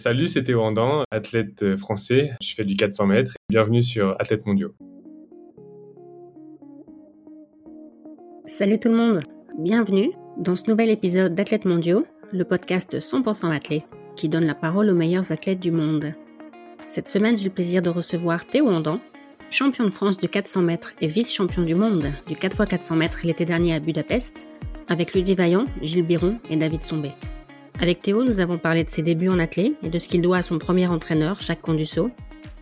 Salut, c'est Théo Andan, athlète euh, français. Je fais du 400 mètres. Bienvenue sur Athlète Mondiaux. Salut tout le monde, bienvenue dans ce nouvel épisode d'Athlètes Mondiaux, le podcast 100% athlète qui donne la parole aux meilleurs athlètes du monde. Cette semaine, j'ai le plaisir de recevoir Théo Andan, champion de France de 400 mètres et vice-champion du monde du 4x400 mètres l'été dernier à Budapest, avec Ludie Vaillant, Gilles Biron et David Sombé. Avec Théo, nous avons parlé de ses débuts en athlée et de ce qu'il doit à son premier entraîneur, Jacques Condusso,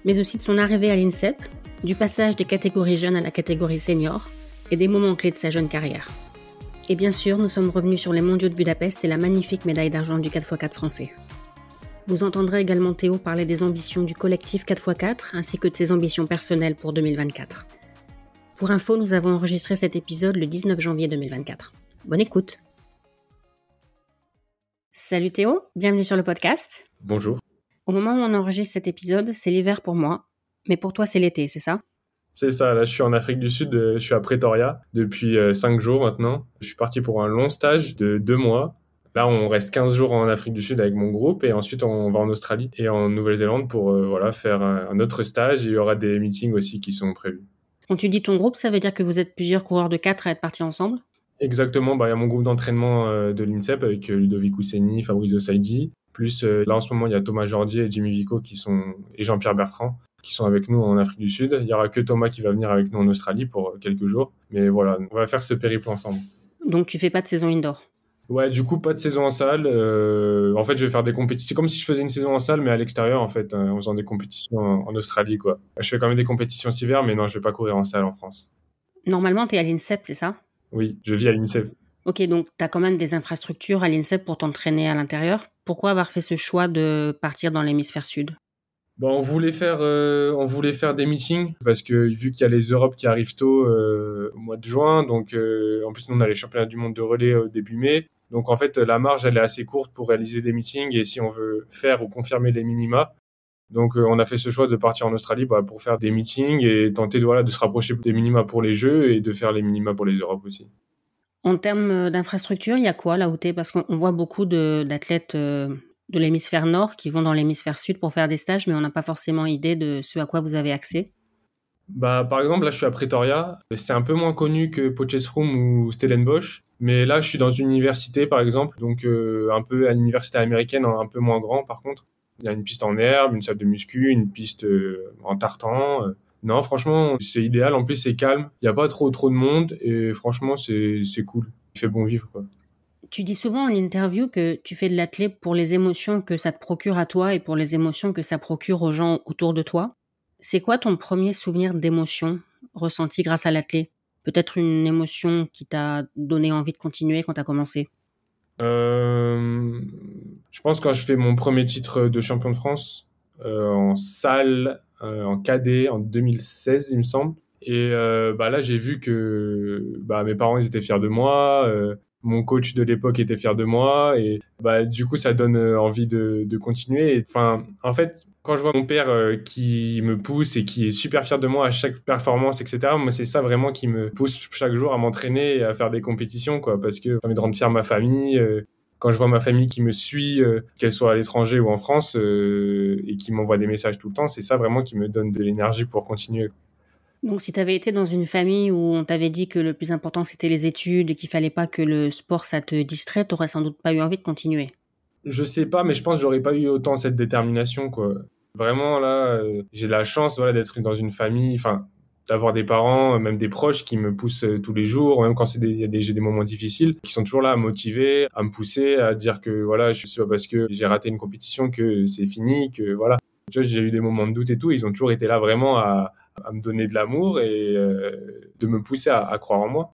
mais aussi de son arrivée à l'INSEP, du passage des catégories jeunes à la catégorie senior et des moments clés de sa jeune carrière. Et bien sûr, nous sommes revenus sur les mondiaux de Budapest et la magnifique médaille d'argent du 4x4 français. Vous entendrez également Théo parler des ambitions du collectif 4x4 ainsi que de ses ambitions personnelles pour 2024. Pour info, nous avons enregistré cet épisode le 19 janvier 2024. Bonne écoute Salut Théo, bienvenue sur le podcast. Bonjour. Au moment où on enregistre cet épisode, c'est l'hiver pour moi, mais pour toi c'est l'été, c'est ça? C'est ça, là je suis en Afrique du Sud, euh, je suis à Pretoria depuis 5 euh, jours maintenant. Je suis parti pour un long stage de 2 mois. Là on reste 15 jours en Afrique du Sud avec mon groupe et ensuite on va en Australie et en Nouvelle-Zélande pour euh, voilà, faire un, autre stage. il y aura des meetings aussi qui sont prévus. Quand tu dis ton groupe, ça veut dire que vous êtes plusieurs coureurs de 4 à être partis ensemble? Exactement, bah, il y a mon groupe d'entraînement euh, de l'INSEP avec euh, Ludovic Ousseni, Fabrizio Saidi. Plus euh, là en ce moment, il y a Thomas Jordier et Jimmy Vico qui sont, et Jean-Pierre Bertrand qui sont avec nous en Afrique du Sud. Il y aura que Thomas qui va venir avec nous en Australie pour quelques jours. Mais voilà, on va faire ce périple ensemble. Donc tu fais pas de saison indoor? Ouais, du coup, pas de saison en salle. en fait, je vais faire des compétitions. C'est comme si je faisais une saison en salle, mais à l'extérieur, en fait, en faisant des compétitions en, Australie, quoi. Je fais quand même des compétitions cet hiver, mais non, je vais pas courir en salle en France. Normalement, tu es à l'INSEP, c'est ça? Oui, je vis à l'INSEP. Ok, donc tu as quand même des infrastructures à l'INSEP pour t'entraîner à l'intérieur. Pourquoi avoir fait ce choix de partir dans l'hémisphère sud? Bon, on, voulait faire, euh, on voulait faire des meetings parce que vu qu'il y a les Europes qui arrivent tôt euh, au mois de juin, donc euh, en plus nous on a les championnats du monde de relais au début mai. Donc en fait la marge elle est assez courte pour réaliser des meetings et si on veut faire ou confirmer des minima, donc on a fait ce choix de partir en Australie bah, pour faire des meetings et tenter de, voilà, de se rapprocher des minima pour les Jeux et de faire les minima pour les Europes aussi. En termes euh, d'infrastructure, il y a quoi là où tu Parce qu'on voit beaucoup d'athlètes euh, de, l'hémisphère nord qui vont dans l'hémisphère sud pour faire des stages, mais on n'a pas forcément idée de ce à quoi vous avez accès. Bah, par exemple, là, je suis à Pretoria. C'est un peu moins connu que Potchefstroom ou Stellenbosch. Mais là, je suis dans une université, par exemple, donc euh, un peu à l'université américaine, un peu moins grand, par contre. Il y a une piste en herbe, une salle de muscu, une piste en tartan. Non, franchement, c'est idéal. En plus, c'est calme. Il n'y a pas trop, trop de monde. Et franchement, c'est cool. Il fait bon vivre, quoi. Tu dis souvent en interview que tu fais de l'athlète pour les émotions que ça te procure à toi et pour les émotions que ça procure aux gens autour de toi. C'est quoi ton premier souvenir d'émotion ressenti grâce à l'athlète? Peut-être une émotion qui t'a donné envie de continuer quand tu as commencé? Euh, Je pense quand je fais mon premier titre de champion de France euh, en salle euh, en cadet en 2016, il me semble. Et euh, bah là, j'ai vu que bah, mes parents ils étaient fiers de moi, euh, mon coach de l'époque était fier de moi, et bah, du coup, ça donne envie de, continuer. Enfin, en fait, quand je vois mon père qui me pousse et qui est super fier de moi à chaque performance, etc., moi, c'est ça vraiment qui me pousse chaque jour à m'entraîner et à faire des compétitions, quoi, parce que ça permet de rendre fier ma famille quand je vois ma famille qui me suit, euh, qu'elle soit à l'étranger ou en France, euh, et qui m'envoie des messages tout le temps, c'est ça vraiment qui me donne de l'énergie pour continuer. Donc si tu avais été dans une famille où on t'avait dit que le plus important c'était les études et qu'il fallait pas que le sport ça te distrait, t'aurais sans doute pas eu envie de continuer? Je sais pas, mais je pense que j'aurais pas eu autant cette détermination quoi. Vraiment là, euh, j'ai la chance voilà d'être dans une famille, enfin d'avoir des parents, même des proches qui me poussent euh, tous les jours, même quand c'est des, j'ai des moments difficiles, qui sont toujours là à motiver, à me pousser, à dire que voilà, je sais pas parce que j'ai raté une compétition que c'est fini, que voilà. Tu vois, j'ai eu des moments de doute et tout, ils ont toujours été là vraiment à, à me donner de l'amour et euh, de me pousser à, à croire en moi.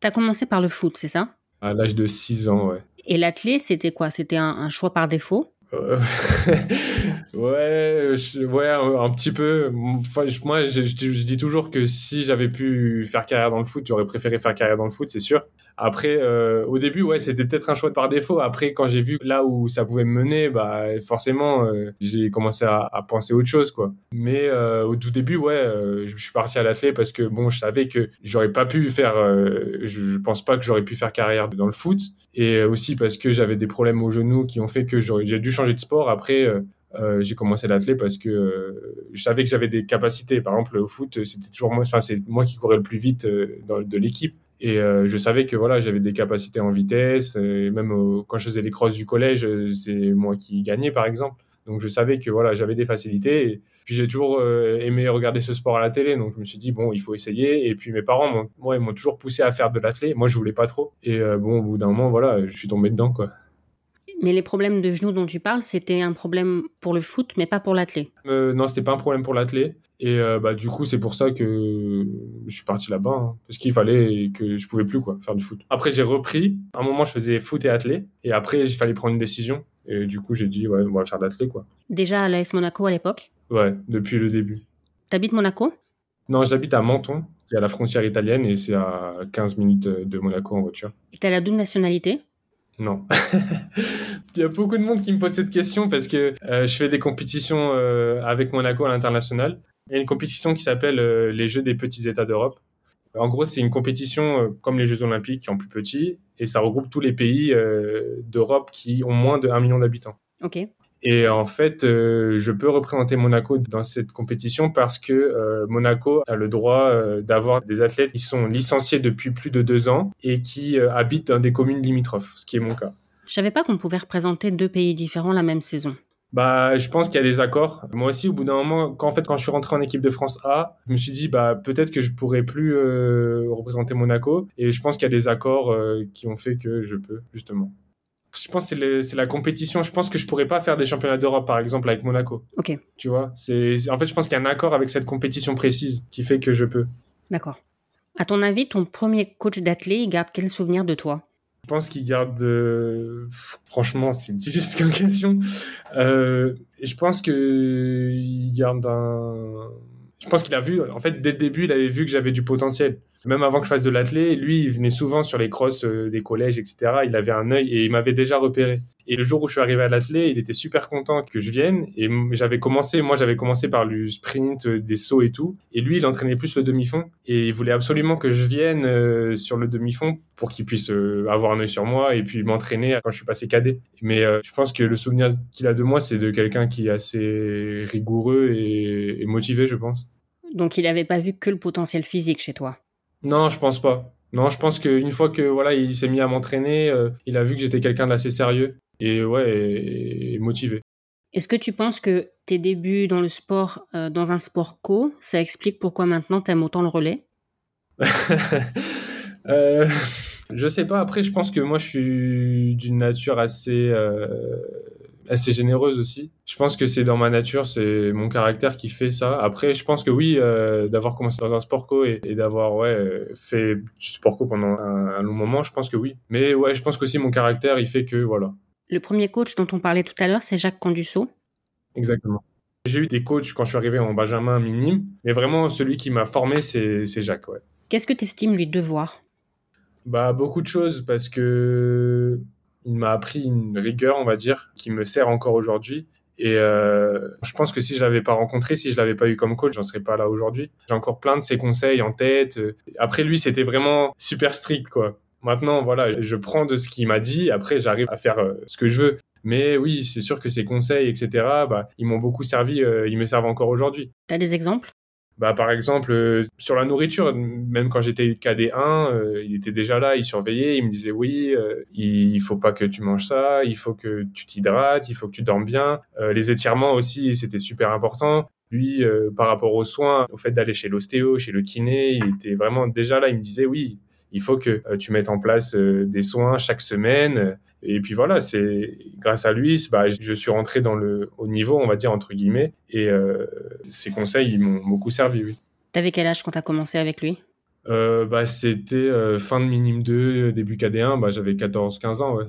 Tu as commencé par le foot, c'est ça? À l'âge de 6 ans, ouais. Et l'athlé, c'était quoi? C'était un choix par défaut? Euh, ouais, ouais, un, petit peu. Moi, je, dis toujours que si j'avais pu faire carrière dans le foot, j'aurais préféré faire carrière dans le foot, c'est sûr. Après, euh, au début, ouais, c'était peut-être un choix par défaut. Après, quand j'ai vu là où ça pouvait me mener, bah, forcément, euh, j'ai commencé à, penser autre chose, quoi. Mais au tout début, ouais, je suis parti à l'athlète parce que bon, je savais que j'aurais pas pu faire. je, je pense pas que j'aurais pu faire carrière dans le foot, et aussi parce que j'avais des problèmes au genou qui ont fait que j'ai dû changer de sport après, euh, j'ai commencé l'athlé parce que je savais que j'avais des capacités. Par exemple, au foot, c'était toujours moi, c'est moi qui courais le plus vite de l'équipe. Et je savais que voilà, j'avais des capacités en vitesse. Et même quand je faisais les crosses du collège, c'est moi qui gagnais, par exemple. Donc je savais que voilà, j'avais des facilités. Et puis j'ai toujours euh, aimé regarder ce sport à la télé. Donc je me suis dit, bon, il faut essayer. Et puis mes parents, moi, ils m'ont toujours poussé à faire de l'athlé. Moi, je voulais pas trop. Et euh, bon, au bout d'un moment, voilà, je suis tombé dedans, quoi. Mais les problèmes de genoux dont tu parles, c'était un problème pour le foot, mais pas pour l'athlé. Euh, non, c'était pas un problème pour l'athlé. Et euh, bah, du coup, c'est pour ça que je suis parti là-bas. Hein. parce qu'il fallait que je pouvais plus quoi, faire du foot. Après, j'ai repris. À un moment, je faisais foot et athlé. Et après, il fallait prendre une décision. Et du coup, j'ai dit, ouais, on va faire de l'athlé. Quoi. Déjà à l'AS Monaco à l'époque Ouais, depuis le début. T'habites Monaco? Non, j'habite à Menton, qui est à la frontière italienne. Et c'est à 15 minutes de Monaco en voiture. Et t'as la double nationalité? Non. Il y a beaucoup de monde qui me pose cette question parce que euh, je fais des compétitions euh, avec Monaco à l'international. Il y a une compétition qui s'appelle euh, les Jeux des petits États d'Europe. En gros, c'est une compétition comme les Jeux olympiques en plus petit et ça regroupe tous les pays d'Europe qui ont moins de 1 million d'habitants. Ok. Et en fait, euh, je peux représenter Monaco dans cette compétition parce que euh, Monaco a le droit euh, d'avoir des athlètes qui sont licenciés depuis plus de deux ans et qui habitent dans des communes limitrophes, ce qui est mon cas. Je savais pas qu'on pouvait représenter deux pays différents la même saison. Bah, je pense qu'il y a des accords. Moi aussi, au bout d'un moment, quand, en fait, quand je suis rentré en équipe de France A, je me suis dit, bah, peut-être que je pourrais plus représenter Monaco. Et je pense qu'il y a des accords qui ont fait que je peux, justement. Je pense que c'est la compétition. Je pense que je pourrais pas faire des championnats d'Europe, par exemple, avec Monaco. Ok. Tu vois, c'est en fait, je pense qu'il y a un accord avec cette compétition précise qui fait que je peux. D'accord. À ton avis, ton premier coach d'athlète, il garde quel souvenir de toi? Je pense qu'il garde. Euh, franchement, c'est difficile comme question. Euh, je pense qu'il garde un. Je pense qu'il a vu. En fait, dès le début, il avait vu que j'avais du potentiel même avant que je fasse de l'athlé, lui, il venait souvent sur les crosses euh, des collèges, etc. Il avait un œil et il m'avait déjà repéré. Et le jour où je suis arrivé à l'athlé, il était super content que je vienne. Et j'avais commencé, moi, j'avais commencé par du sprint, euh, des sauts et tout. Et lui, il entraînait plus le demi-fond. Et il voulait absolument que je vienne euh, sur le demi-fond pour qu'il puisse avoir un œil sur moi et puis m'entraîner quand je suis passé cadet. Mais je pense que le souvenir qu'il a de moi, c'est de quelqu'un qui est assez rigoureux et motivé, je pense. Donc, il n'avait pas vu que le potentiel physique chez toi? Non, je pense pas. Non, je pense qu'une fois que voilà, il s'est mis à m'entraîner, euh, il a vu que j'étais quelqu'un d'assez sérieux et ouais, motivé. Est-ce que tu penses que tes débuts dans le sport, euh, dans un sport co, ça explique pourquoi maintenant tu aimes autant le relais? Euh, Je sais pas. Après, je pense que moi, je suis d'une nature assez assez généreuse aussi. Je pense que c'est dans ma nature, c'est mon caractère qui fait ça. Après, je pense que oui, euh, d'avoir commencé dans un sport co et, d'avoir ouais, fait du sport co pendant un, long moment, je pense que oui. Mais ouais, je pense qu'aussi mon caractère, il fait que voilà. Le premier coach dont on parlait tout à l'heure, c'est Jacques Condusso. Exactement. J'ai eu des coachs quand je suis arrivé en Benjamin minime, mais vraiment celui qui m'a formé, c'est Jacques. Ouais. Qu'est-ce que tu estimes lui devoir? Bah beaucoup de choses parce que il m'a appris une rigueur, on va dire, qui me sert encore aujourd'hui. Et euh, je pense que si je l'avais pas rencontré, si je l'avais pas eu comme coach, j'en serais pas là aujourd'hui. J'ai encore plein de ses conseils en tête. Après lui, c'était vraiment super strict, quoi. Maintenant, voilà, je prends de ce qu'il m'a dit. Après, j'arrive à faire euh, ce que je veux. Mais oui, c'est sûr que ses conseils, etc., bah, ils m'ont beaucoup servi. Euh, ils me servent encore aujourd'hui. T'as des exemples? Bah, par exemple, euh, sur la nourriture, même quand j'étais KD1, euh, il était déjà là, il surveillait, il me disait oui, euh, il faut pas que tu manges ça, il faut que tu t'hydrates, il faut que tu dormes bien. les étirements aussi, c'était super important. Lui, par rapport aux soins, au fait d'aller chez l'ostéo, chez le kiné, il était vraiment déjà là, il me disait oui, il faut que tu mettes en place des soins chaque semaine. Et puis voilà, c'est grâce à lui, bah, je suis rentré dans le haut niveau, on va dire entre guillemets, et euh, ses conseils ils m'ont beaucoup servi. Oui. T'avais quel âge quand t'as commencé avec lui? Euh, bah, c'était euh, fin de minime 2, début KD1, bah, j'avais 14-15 ans. Ouais.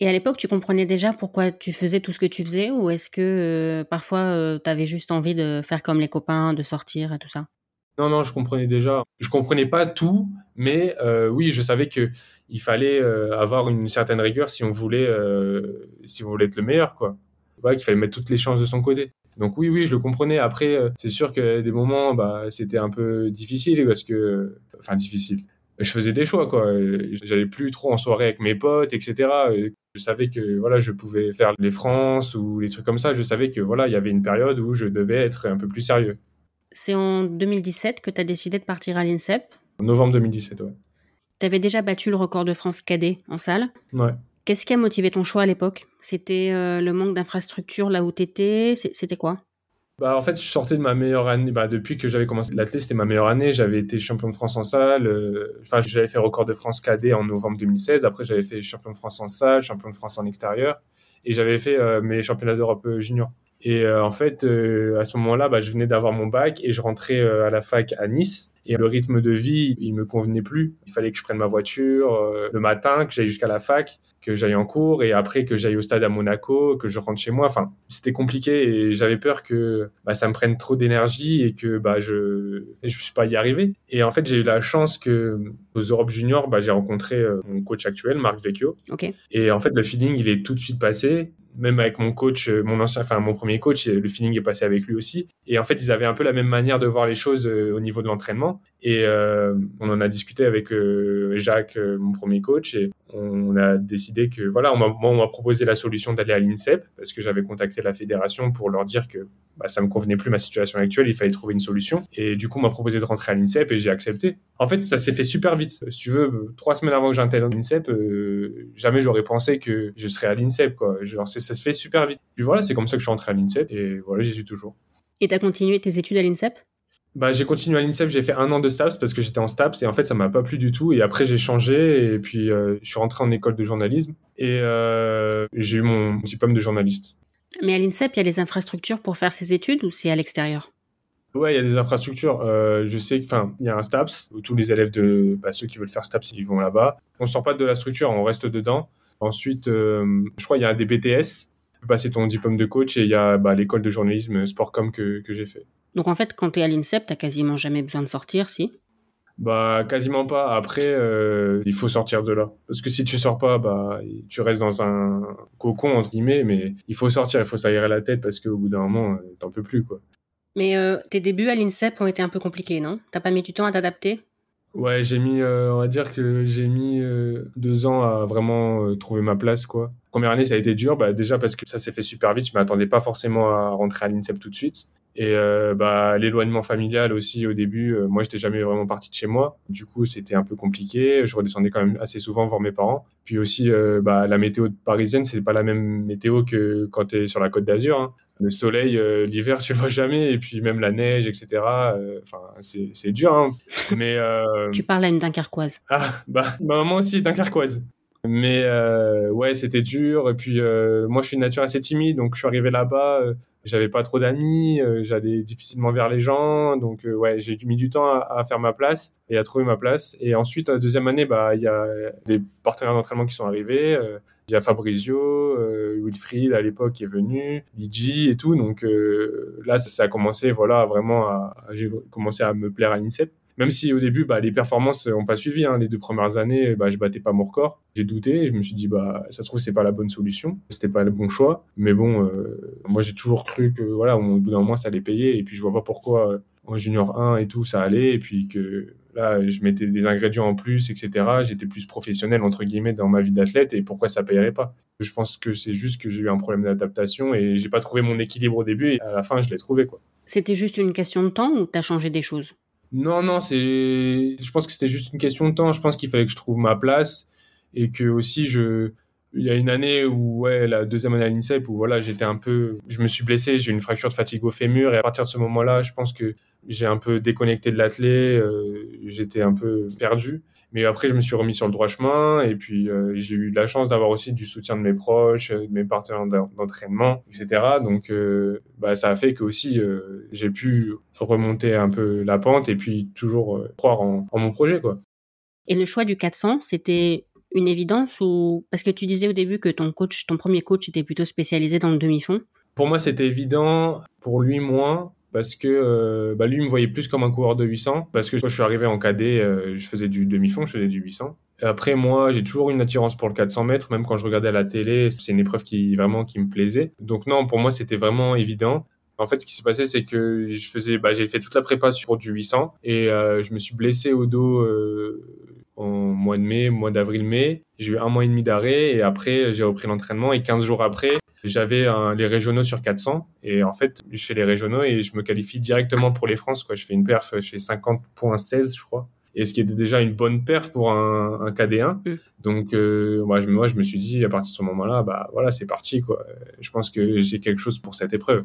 Et à l'époque, tu comprenais déjà pourquoi tu faisais tout ce que tu faisais, ou est-ce que parfois tu avais juste envie de faire comme les copains, de sortir et tout ça? Non, non, je comprenais déjà. Je comprenais pas tout, mais euh, oui, je savais que il fallait euh, avoir une certaine rigueur si on voulait, euh, si on voulait être le meilleur, quoi. Ouais, qu'il fallait mettre toutes les chances de son côté. Donc oui, oui, je le comprenais. Après, c'est sûr que des moments, bah, c'était un peu difficile parce que, enfin, difficile. je faisais des choix, quoi. J'allais plus trop en soirée avec mes potes, etc. Je savais que voilà, je pouvais faire les France ou les trucs comme ça. Je savais que voilà, il y avait une période où je devais être un peu plus sérieux. C'est en 2017 que tu as décidé de partir à l'INSEP En novembre 2017, ouais. Tu avais déjà battu le record de France cadet en salle. Ouais. Qu'est-ce qui a motivé ton choix à l'époque? C'était euh, le manque d'infrastructure là où tu étais C'était quoi? Bah, en fait, je sortais de ma meilleure année. Bah, depuis que j'avais commencé l'athlète, c'était ma meilleure année. J'avais été champion de France en salle. Euh, enfin, j'avais fait record de France cadet en novembre 2016. Après, j'avais fait champion de France en salle, champion de France en extérieur. Et j'avais fait euh, mes championnats d'Europe junior. Et en fait, à ce moment-là, bah, je venais d'avoir mon bac et je rentrais à la fac à Nice. Et le rythme de vie, il me convenait plus. Il fallait que je prenne ma voiture euh, le matin, que j'aille jusqu'à la fac, que j'aille en cours et après que j'aille au stade à Monaco, que je rentre chez moi. Enfin, c'était compliqué et j'avais peur que bah, ça me prenne trop d'énergie et que bah, je ne puisse pas y arriver. Et en fait, j'ai eu la chance que aux Europe Junior, bah, j'ai rencontré euh, mon coach actuel, Marc Vecchio. Okay. Et en fait, le feeling, il est tout de suite passé même avec mon coach, euh, mon ancien, enfin mon premier coach, le feeling est passé avec lui aussi. Et en fait, ils avaient un peu la même manière de voir les choses au niveau de l'entraînement. Et euh, on en a discuté avec euh, Jacques, euh, mon premier coach, et on a décidé que, voilà, moi, on m'a proposé la solution d'aller à l'INSEP, parce que j'avais contacté la fédération pour leur dire que bah, ça me convenait plus ma situation actuelle, il fallait trouver une solution. Et du coup, on m'a proposé de rentrer à l'INSEP et j'ai accepté. En fait, ça s'est fait super vite. Si tu veux, trois semaines avant que j'intègre l'INSEP, jamais j'aurais pensé que je serais à l'INSEP, quoi. Genre, ça se fait super vite. Puis voilà, c'est comme ça que je suis rentré à l'INSEP et voilà, j'y suis toujours. Et tu as continué tes études à l'INSEP? Bah, j'ai continué à l'INSEP, j'ai fait un an de STAPS parce que j'étais en STAPS et en fait ça m'a pas plu du tout. Et après j'ai changé et puis euh, je suis rentré en école de journalisme et euh, j'ai eu mon diplôme de journaliste. Mais à l'INSEP, il y a les infrastructures pour faire ses études ou c'est à l'extérieur? Ouais, il y a des infrastructures. Euh, je sais enfin, il y a un STAPS où tous les élèves de bah, ceux qui veulent faire STAPS, ils vont là-bas. On sort pas de la structure, on reste dedans. Ensuite, je crois il y a des BTS. Peux passer ton diplôme de coach et il y a bah, l'école de journalisme Sportcom que, que j'ai fait. Donc en fait, quand tu es à l'INSEP, tu quasiment jamais besoin de sortir, si? Bah quasiment pas. Après, euh, il faut sortir de là. Parce que si tu sors pas, bah tu restes dans un cocon, entre guillemets, mais il faut sortir, il faut s'aérer la tête parce qu'au bout d'un moment, euh, t'en peux plus, quoi. Mais euh, tes débuts à l'INSEP ont été un peu compliqués, non? T'as pas mis du temps à t'adapter? Ouais, j'ai mis, on va dire que j'ai mis deux ans à vraiment trouver ma place, quoi. Première année, ça a été dur, bah, déjà parce que ça s'est fait super vite. Je m'attendais pas forcément à rentrer à l'INSEP tout de suite. Et euh, bah, l'éloignement familial aussi au début, euh, moi j'étais jamais vraiment parti de chez moi. Du coup c'était un peu compliqué. Je redescendais quand même assez souvent voir mes parents. Puis aussi euh, bah, la météo parisienne c'est pas la même météo que quand tu es sur la côte d'Azur. Hein. Le soleil l'hiver tu le vois jamais et puis même la neige etc. Enfin c'est dur. Hein. Mais tu parles à une Dunkerquoise. Ah bah ma maman aussi est Dunkerquoise. Mais ouais, c'était dur. Et puis, moi, je suis une nature assez timide, donc je suis arrivé là-bas j'avais pas trop d'amis, euh, j'allais difficilement vers les gens, donc euh, ouais, j'ai mis du temps à, faire ma place et à trouver ma place. Et ensuite, la deuxième année, bah il y a des partenaires d'entraînement qui sont arrivés. Euh, Fabrizio, Wilfried à l'époque est venu, Luigi et tout. Donc là, ça, a commencé, voilà, vraiment à, j'ai à me plaire à l'INSEP. Même si au début, bah, les performances n'ont pas suivi. Hein. Les deux premières années, bah, je battais pas mon record. J'ai douté. Je me suis dit, bah, ça se trouve, c'est pas la bonne solution. C'était pas le bon choix. Mais bon, euh, moi, j'ai toujours cru que, voilà, au bout d'un moment, ça allait payer. Et puis, je vois pas pourquoi euh, en junior 1 et tout, ça allait. Et puis que là, je mettais des ingrédients en plus, etc. J'étais plus professionnel, entre guillemets, dans ma vie d'athlète. Et pourquoi ça payerait pas? Je pense que c'est juste que j'ai eu un problème d'adaptation et j'ai pas trouvé mon équilibre au début. Et à la fin, je l'ai trouvé, quoi. C'était juste une question de temps ou t'as changé des choses? Non, non, c'est. Je pense que c'était juste une question de temps. Je pense qu'il fallait que je trouve ma place et que aussi je. Il y a une année où, ouais, la deuxième année à l'INSEP, où voilà, j'étais un peu. Je me suis blessé, j'ai eu une fracture de fatigue au fémur et à partir de ce moment-là, je pense que j'ai un peu déconnecté de l'athlé, euh, j'étais un peu perdu. Mais après, je me suis remis sur le droit chemin et puis euh, j'ai eu la chance d'avoir aussi du soutien de mes proches, de mes partenaires d'entraînement, etc. Donc, euh, bah, ça a fait que aussi euh, j'ai pu remonter un peu la pente et puis toujours croire en, en, mon projet, quoi. Et le choix du 400, c'était une évidence ou parce que tu disais au début que ton coach, ton premier coach, était plutôt spécialisé dans le demi-fond. Pour moi, c'était évident. Pour lui, moins parce que euh, bah, lui me voyait plus comme un coureur de 800 parce que quand je suis arrivé en cadet euh, je faisais du demi-fond je faisais du 800 et après moi j'ai toujours une attirance pour le 400 mètres même quand je regardais à la télé c'est une épreuve qui vraiment qui me plaisait donc non pour moi c'était vraiment évident en fait, ce qui s'est passé, c'est que je faisais, bah, j'ai fait toute la prépa sur du 800 et euh, je me suis blessé au dos en mois de mai, mois d'avril-mai. J'ai eu un mois et demi d'arrêt et après, j'ai repris l'entraînement. Et 15 jours après, j'avais les régionaux sur 400. Et en fait, je fais les régionaux et je me qualifie directement pour les France. Quoi. Je fais une perf, je fais 50.16, je crois. Et ce qui était déjà une bonne perf pour un, un KD1. Mm. Donc, euh, moi, je, moi, je me suis dit, à partir de ce moment-là, bah voilà, c'est parti. Quoi. Je pense que j'ai quelque chose pour cette épreuve.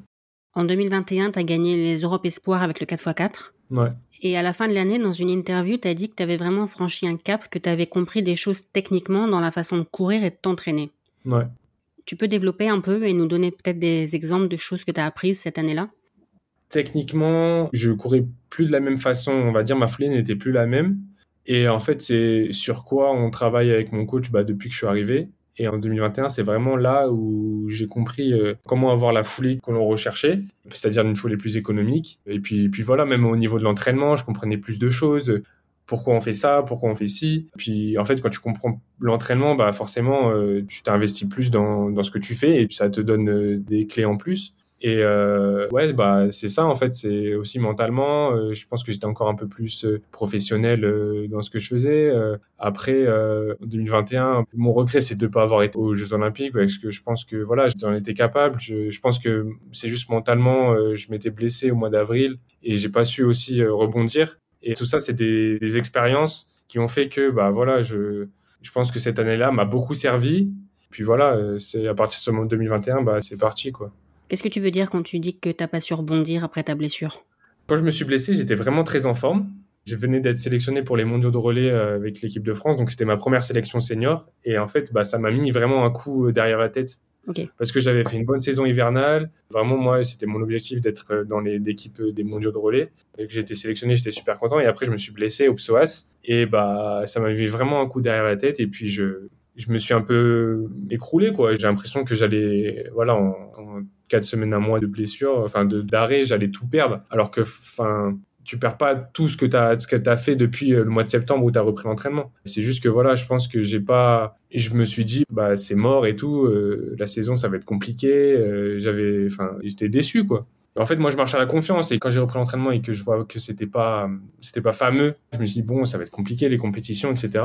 En 2021, tu as gagné les Europes Espoirs avec le 4x4. Ouais. Et à la fin de l'année, dans une interview, tu as dit que tu avais vraiment franchi un cap, que tu avais compris des choses techniquement dans la façon de courir et de t'entraîner. Ouais. Tu peux développer un peu et nous donner peut-être des exemples de choses que tu as apprises cette année-là? Techniquement, je courais plus de la même façon. On va dire, ma foulée n'était plus la même. Et en fait, c'est sur quoi on travaille avec mon coach bah, depuis que je suis arrivé. Et en 2021, c'est vraiment là où j'ai compris euh, comment avoir la foulée que l'on recherchait, c'est-à-dire une foulée plus économique. Et puis, puis voilà, même au niveau de l'entraînement, je comprenais plus de choses. Pourquoi on fait ça? Pourquoi on fait ci? Puis en fait, quand tu comprends l'entraînement, bah forcément, euh, tu t'investis plus dans, dans, ce que tu fais et ça te donne euh, des clés en plus. Et euh, ouais, bah c'est ça en fait. C'est aussi mentalement. Euh, je pense que j'étais encore un peu plus euh, professionnel euh, dans ce que je faisais. après 2021, mon regret c'est de ne pas avoir été aux Jeux Olympiques parce que je pense que voilà, j'en étais capable. Je, je pense que c'est juste mentalement, je m'étais blessé au mois d'avril et j'ai pas su aussi rebondir. Et tout ça, c'est des, des, expériences qui ont fait que bah voilà, je je pense que cette année-là m'a beaucoup servi. Puis voilà, c'est à partir de ce moment 2021, bah c'est parti quoi. Qu'est-ce que tu veux dire quand tu dis que tu n'as pas su rebondir après ta blessure? Quand je me suis blessé, j'étais vraiment très en forme. Je venais d'être sélectionné pour les mondiaux de relais euh, avec l'équipe de France, donc c'était ma première sélection senior. Et en fait, bah, ça m'a mis vraiment un coup euh, derrière la tête. Parce que j'avais fait une bonne saison hivernale. Vraiment, moi, c'était mon objectif d'être euh, dans l'équipe des mondiaux de relais. Et que été sélectionné, j'étais super content. Et après, je me suis blessé au psoas. Et bah, ça m'a mis vraiment un coup derrière la tête. Et puis, je, je me suis un peu écroulé, quoi. J'ai l'impression que j'allais, voilà, en, en quatre semaines, un mois de blessure, enfin d'arrêt, j'allais tout perdre. Alors que, enfin, tu perds pas tout ce que tu as, ce que as fait depuis euh, le mois de septembre où tu as repris l'entraînement. C'est juste que voilà, je pense que j'ai pas. Je me suis dit, bah, c'est mort et tout, euh, la saison, ça va être compliqué. Euh, j'avais. Enfin, j'étais déçu, quoi. en fait, moi, je marche à la confiance et quand j'ai repris l'entraînement et que je vois que c'était pas, c'était pas fameux, je me suis dit, bon, ça va être compliqué, les compétitions, etc.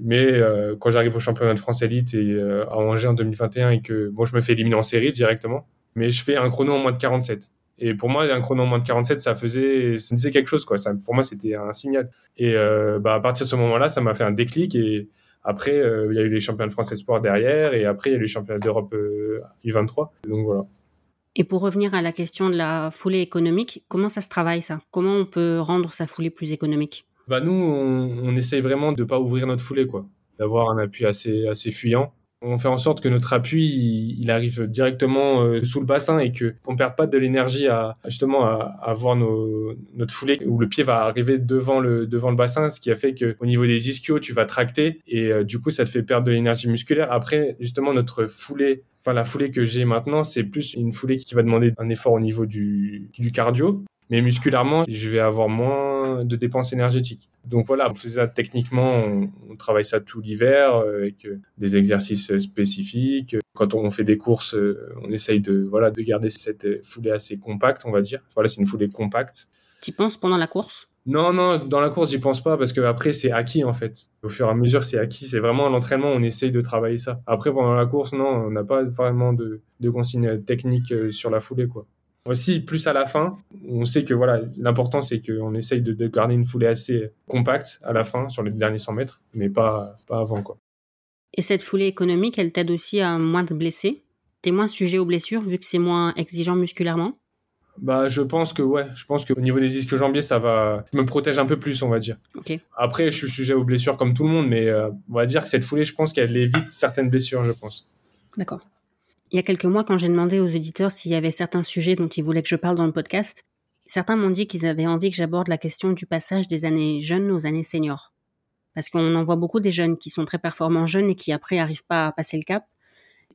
Mais quand j'arrive au championnat de France Elite et à Angers en 2021 et que, bon, je me fais éliminer en série directement, mais je fais un chrono en moins de 47. Et pour moi, un chrono en moins de 47, ça faisait, ça disait quelque chose, quoi. Ça, pour moi, c'était un signal. Et euh, bah, à partir de ce moment-là, ça m'a fait un déclic. Et après, euh, il y a eu les championnats de France Espoir derrière. Et après, il y a eu les championnats d'Europe U23. Euh, Donc voilà. Et pour revenir à la question de la foulée économique, comment ça se travaille ça? Comment on peut rendre sa foulée plus économique? Bah Nous, on, on essaye vraiment de ne pas ouvrir notre foulée, quoi. D'avoir un appui assez, assez fuyant on fait en sorte que notre appui il, arrive directement euh, sous le bassin et que on perd pas de l'énergie à justement à, avoir nos, notre foulée où le pied va arriver devant le devant le bassin ce qui a fait que au niveau des ischios tu vas tracter et euh, du coup ça te fait perdre de l'énergie musculaire. Après justement notre foulée enfin la foulée que j'ai maintenant c'est plus une foulée qui va demander un effort au niveau du cardio mais musculairement, je vais avoir moins de dépenses énergétiques. Donc voilà, on fait ça techniquement, on, travaille ça tout l'hiver euh, avec euh, des exercices spécifiques. Quand on fait des courses, euh, on essaye de voilà de garder cette foulée assez compacte, on va dire. Voilà, c'est une foulée compacte. Tu penses pendant la course? Non, non, dans la course, j'y pense pas parce que après c'est acquis en fait. Au fur et à mesure, c'est acquis. C'est vraiment l'entraînement, on essaye de travailler ça. Après, pendant la course, non, on n'a pas vraiment de, de consignes techniques sur la foulée, quoi. Aussi, plus à la fin, on sait que voilà, l'important c'est qu'on essaye de, garder une foulée assez compacte à la fin sur les derniers 100 mètres, mais pas, pas avant quoi. Et cette foulée économique, elle t'aide aussi à moins te blesser? T'es moins sujet aux blessures vu que c'est moins exigeant musculairement? Bah, je pense que ouais, je pense qu'au niveau des disques jambiers, ça va me protège un peu plus, on va dire. Après, je suis sujet aux blessures comme tout le monde, mais euh, on va dire que cette foulée, je pense qu'elle évite certaines blessures, je pense. D'accord. Il y a quelques mois, quand j'ai demandé aux éditeurs s'il y avait certains sujets dont ils voulaient que je parle dans le podcast, certains m'ont dit qu'ils avaient envie que j'aborde la question du passage des années jeunes aux années seniors. Parce qu'on en voit beaucoup des jeunes qui sont très performants jeunes et qui après n'arrivent pas à passer le cap.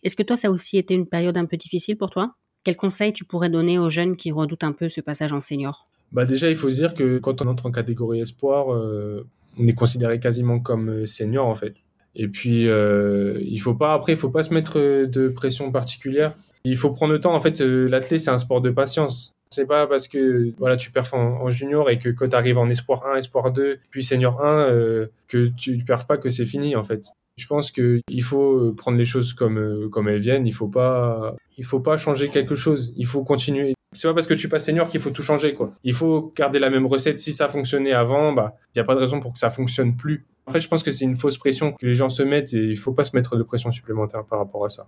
Est-ce que toi, ça a aussi été une période un peu difficile pour toi? Quels conseils tu pourrais donner aux jeunes qui redoutent un peu ce passage en senior? Bah déjà, il faut se dire que quand on entre en catégorie espoir, euh, on est considéré quasiment comme euh, senior en fait. Et puis, euh, il faut pas, après, il faut pas se mettre de pression particulière. Il faut prendre le temps. En fait, euh, l'athlète, c'est un sport de patience. C'est pas parce que voilà, tu perfs en, junior et que quand tu arrives en espoir 1, espoir 2, puis senior 1, euh, que tu perfs pas que c'est fini en fait. Je pense qu'il faut prendre les choses comme, euh, comme elles viennent. Il faut il faut pas changer quelque chose. Il faut continuer. C'est pas parce que tu passes senior qu'il faut tout changer, quoi. Il faut garder la même recette. Si ça fonctionnait avant, bah, il n'y a pas de raison pour que ça fonctionne plus. En fait, je pense que c'est une fausse pression que les gens se mettent et il faut pas se mettre de pression supplémentaire par rapport à ça.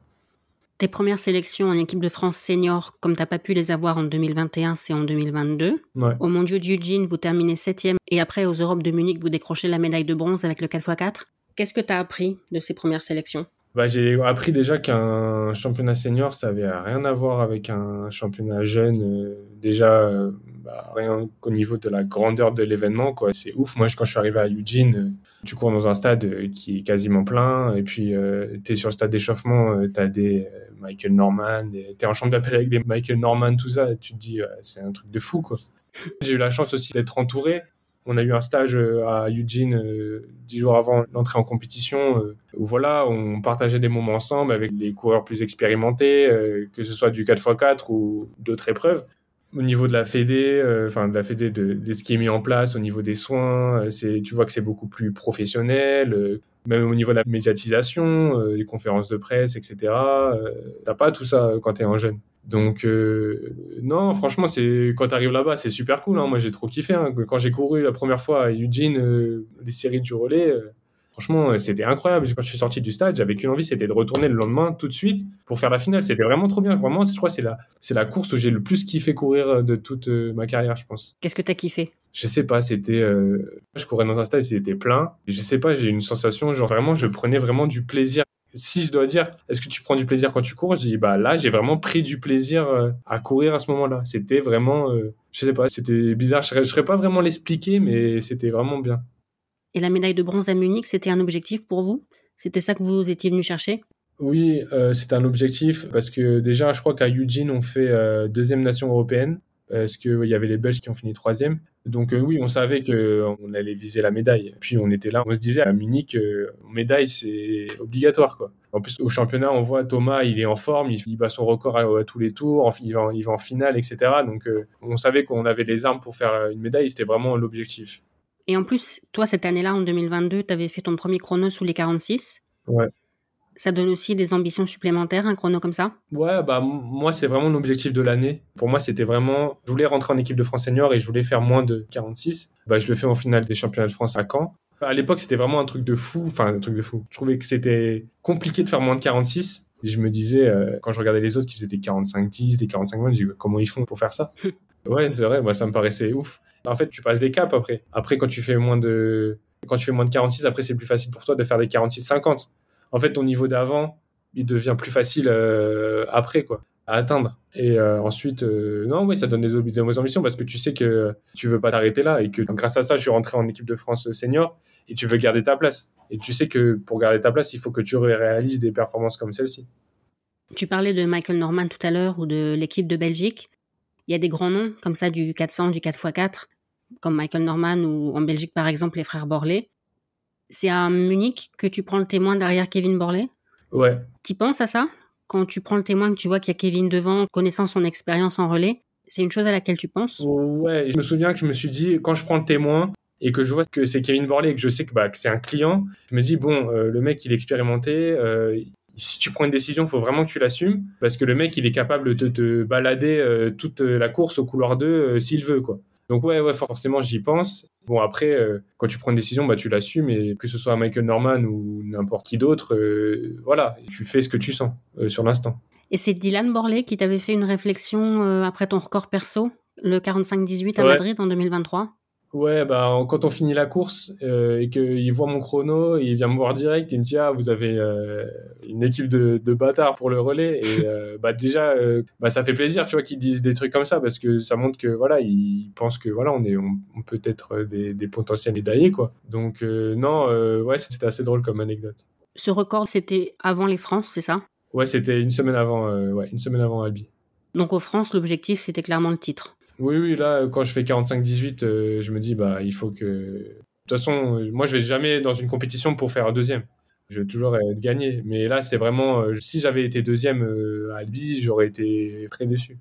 Tes premières sélections en équipe de France senior, comme tu n'as pas pu les avoir en 2021, c'est en 2022. Au Mondiaux d'Eugene, vous terminez septième et après aux Europes de Munich, vous décrochez la médaille de bronze avec le 4x4. Qu'est-ce que tu as appris de ces premières sélections? Bah, J'ai appris déjà qu'un championnat senior, ça avait rien à voir avec un championnat jeune. Euh, déjà, euh, bah, rien qu'au niveau de la grandeur de l'événement, quoi. C'est ouf. Moi, quand je suis arrivé à Eugene, euh, tu cours dans un stade qui est quasiment plein, et puis tu es sur le stade d'échauffement, tu as des Michael Norman, tu es en chambre d'appel avec des Michael Norman, tout ça, tu te dis, c'est un truc de fou, quoi. J'ai eu la chance aussi d'être entouré. On a eu un stage euh, à Eugene euh, dix jours avant l'entrée en compétition euh, où voilà, on partageait des moments ensemble avec des coureurs plus expérimentés, que ce soit du 4x4 ou d'autres épreuves. Au niveau de la Fédé, enfin de la Fédé de, ce qui est mis en place, au niveau des soins, c'est, tu vois que c'est beaucoup plus professionnel, même au niveau de la médiatisation, les conférences de presse, etc. t'as pas tout ça quand tu es un jeune. Donc, euh, non, franchement, c'est quand tu arrives là-bas, c'est super cool. Hein. Moi, j'ai trop kiffé. Hein. Quand j'ai couru la première fois à Eugene, euh, les séries du relais, euh, franchement, c'était incroyable. Quand je suis sorti du stade, j'avais qu'une envie, c'était de retourner le lendemain tout de suite pour faire la finale. C'était vraiment trop bien. Vraiment, je crois que c'est la, c'est la course où j'ai le plus kiffé courir de toute ma carrière, je pense. Qu'est-ce que tu as kiffé? Je sais pas, c'était. je courais dans un stade, c'était plein. Et je sais pas, j'ai une sensation, genre vraiment, je prenais vraiment du plaisir si je dois dire, est-ce que tu prends du plaisir quand tu cours? Je dis, bah là, j'ai vraiment pris du plaisir euh, à courir à ce moment-là. C'était vraiment, euh, je sais pas, c'était bizarre. Je ne saurais pas vraiment l'expliquer, mais c'était vraiment bien. Et la médaille de bronze à Munich, c'était un objectif pour vous? C'était ça que vous étiez venu chercher? Oui, euh, c'était un objectif parce que déjà, je crois qu'à Eugene, on fait deuxième nation européenne parce qu'il y avait les Belges qui ont fini troisième. Donc euh, oui, on savait qu'on allait viser la médaille. Puis on était là, on se disait à Munich, euh, médaille, c'est obligatoire. quoi. En plus, au championnat, on voit Thomas, il est en forme, il, bat son record à, tous les tours, il va, il va en finale, etc. Donc euh, on savait qu'on avait les armes pour faire une médaille, c'était vraiment l'objectif. Et en plus, toi, cette année-là, en 2022, tu avais fait ton premier chrono sous les 46. Ouais ça donne aussi des ambitions supplémentaires, un chrono comme ça? Ouais, bah moi c'est vraiment l'objectif de l'année. Pour moi c'était vraiment, je voulais rentrer en équipe de France senior et je voulais faire moins de 46. Bah je le fais en finale des championnats de France à Caen. À l'époque c'était vraiment un truc de fou, enfin un truc de fou. Je trouvais que c'était compliqué de faire moins de 46. Et je me disais, euh, quand je regardais les autres qui faisaient des 45-10, des 45 je me disais comment ils font pour faire ça? Ouais, c'est vrai, moi ça me paraissait ouf. En fait, tu passes des caps après. Après, quand tu fais moins de, quand tu fais moins de 46, après c'est plus facile pour toi de faire des 46-50 en fait, ton niveau d'avant, il devient plus facile euh, après, quoi, à atteindre. Et euh, ensuite, euh, non, oui, ça donne des, ambitions parce que tu sais que tu veux pas t'arrêter là et que grâce à ça, je suis rentré en équipe de France senior et tu veux garder ta place. Et tu sais que pour garder ta place, il faut que tu réalises des performances comme celle-ci. Tu parlais de Michael Norman tout à l'heure ou de l'équipe de Belgique. Il y a des grands noms comme ça du 400, du 4x4, comme Michael Norman ou en Belgique par exemple les frères Borlé c'est à Munich que tu prends le témoin derrière Kevin Borley Ouais. Tu penses à ça? Quand tu prends le témoin, que tu vois qu'il y a Kevin devant, connaissant son expérience en relais, c'est une chose à laquelle tu penses? Ouais, je me souviens que je me suis dit, quand je prends le témoin et que je vois que c'est Kevin Borley et que je sais que, bah, c'est un client, je me dis, bon, euh, le mec, il est expérimenté, euh, si tu prends une décision, il faut vraiment que tu l'assumes parce que le mec, il est capable de te, balader euh, toute la course au couloir 2 s'il veut, quoi. Donc ouais, ouais, forcément, j'y pense. Bon, après, euh, quand tu prends une décision, bah, tu l'assumes, et que ce soit Michael Norman ou n'importe qui d'autre, euh, voilà, tu fais ce que tu sens euh, sur l'instant. Et c'est Dylan Borley qui t'avait fait une réflexion après ton record perso, le 45-18 à Madrid en 2023 Ouais, bah, quand on finit la course euh, et qu'il voit mon chrono, il vient me voir direct, il me dit Ah, vous avez euh, une équipe de, de bâtards pour le relais. Et euh, bah, déjà, bah, ça fait plaisir, tu vois, qu'ils disent des trucs comme ça parce que ça montre que voilà, ils pensent que voilà, on, est, on, peut être des, des, potentiels médaillés, quoi. Donc, non, ouais, c'était assez drôle comme anecdote. Ce record, c'était avant les France, c'est ça? Ouais, c'était une semaine avant, ouais, une semaine avant Albi. Donc, aux France, l'objectif, c'était clairement le titre oui, oui, là, quand je fais 45-18, euh, je me dis, bah, il faut que. De toute façon, euh, moi, je vais jamais dans une compétition pour faire deuxième. Je vais toujours être gagné. Mais là, c'était vraiment. Euh, si j'avais été deuxième à Albi, j'aurais été très déçu.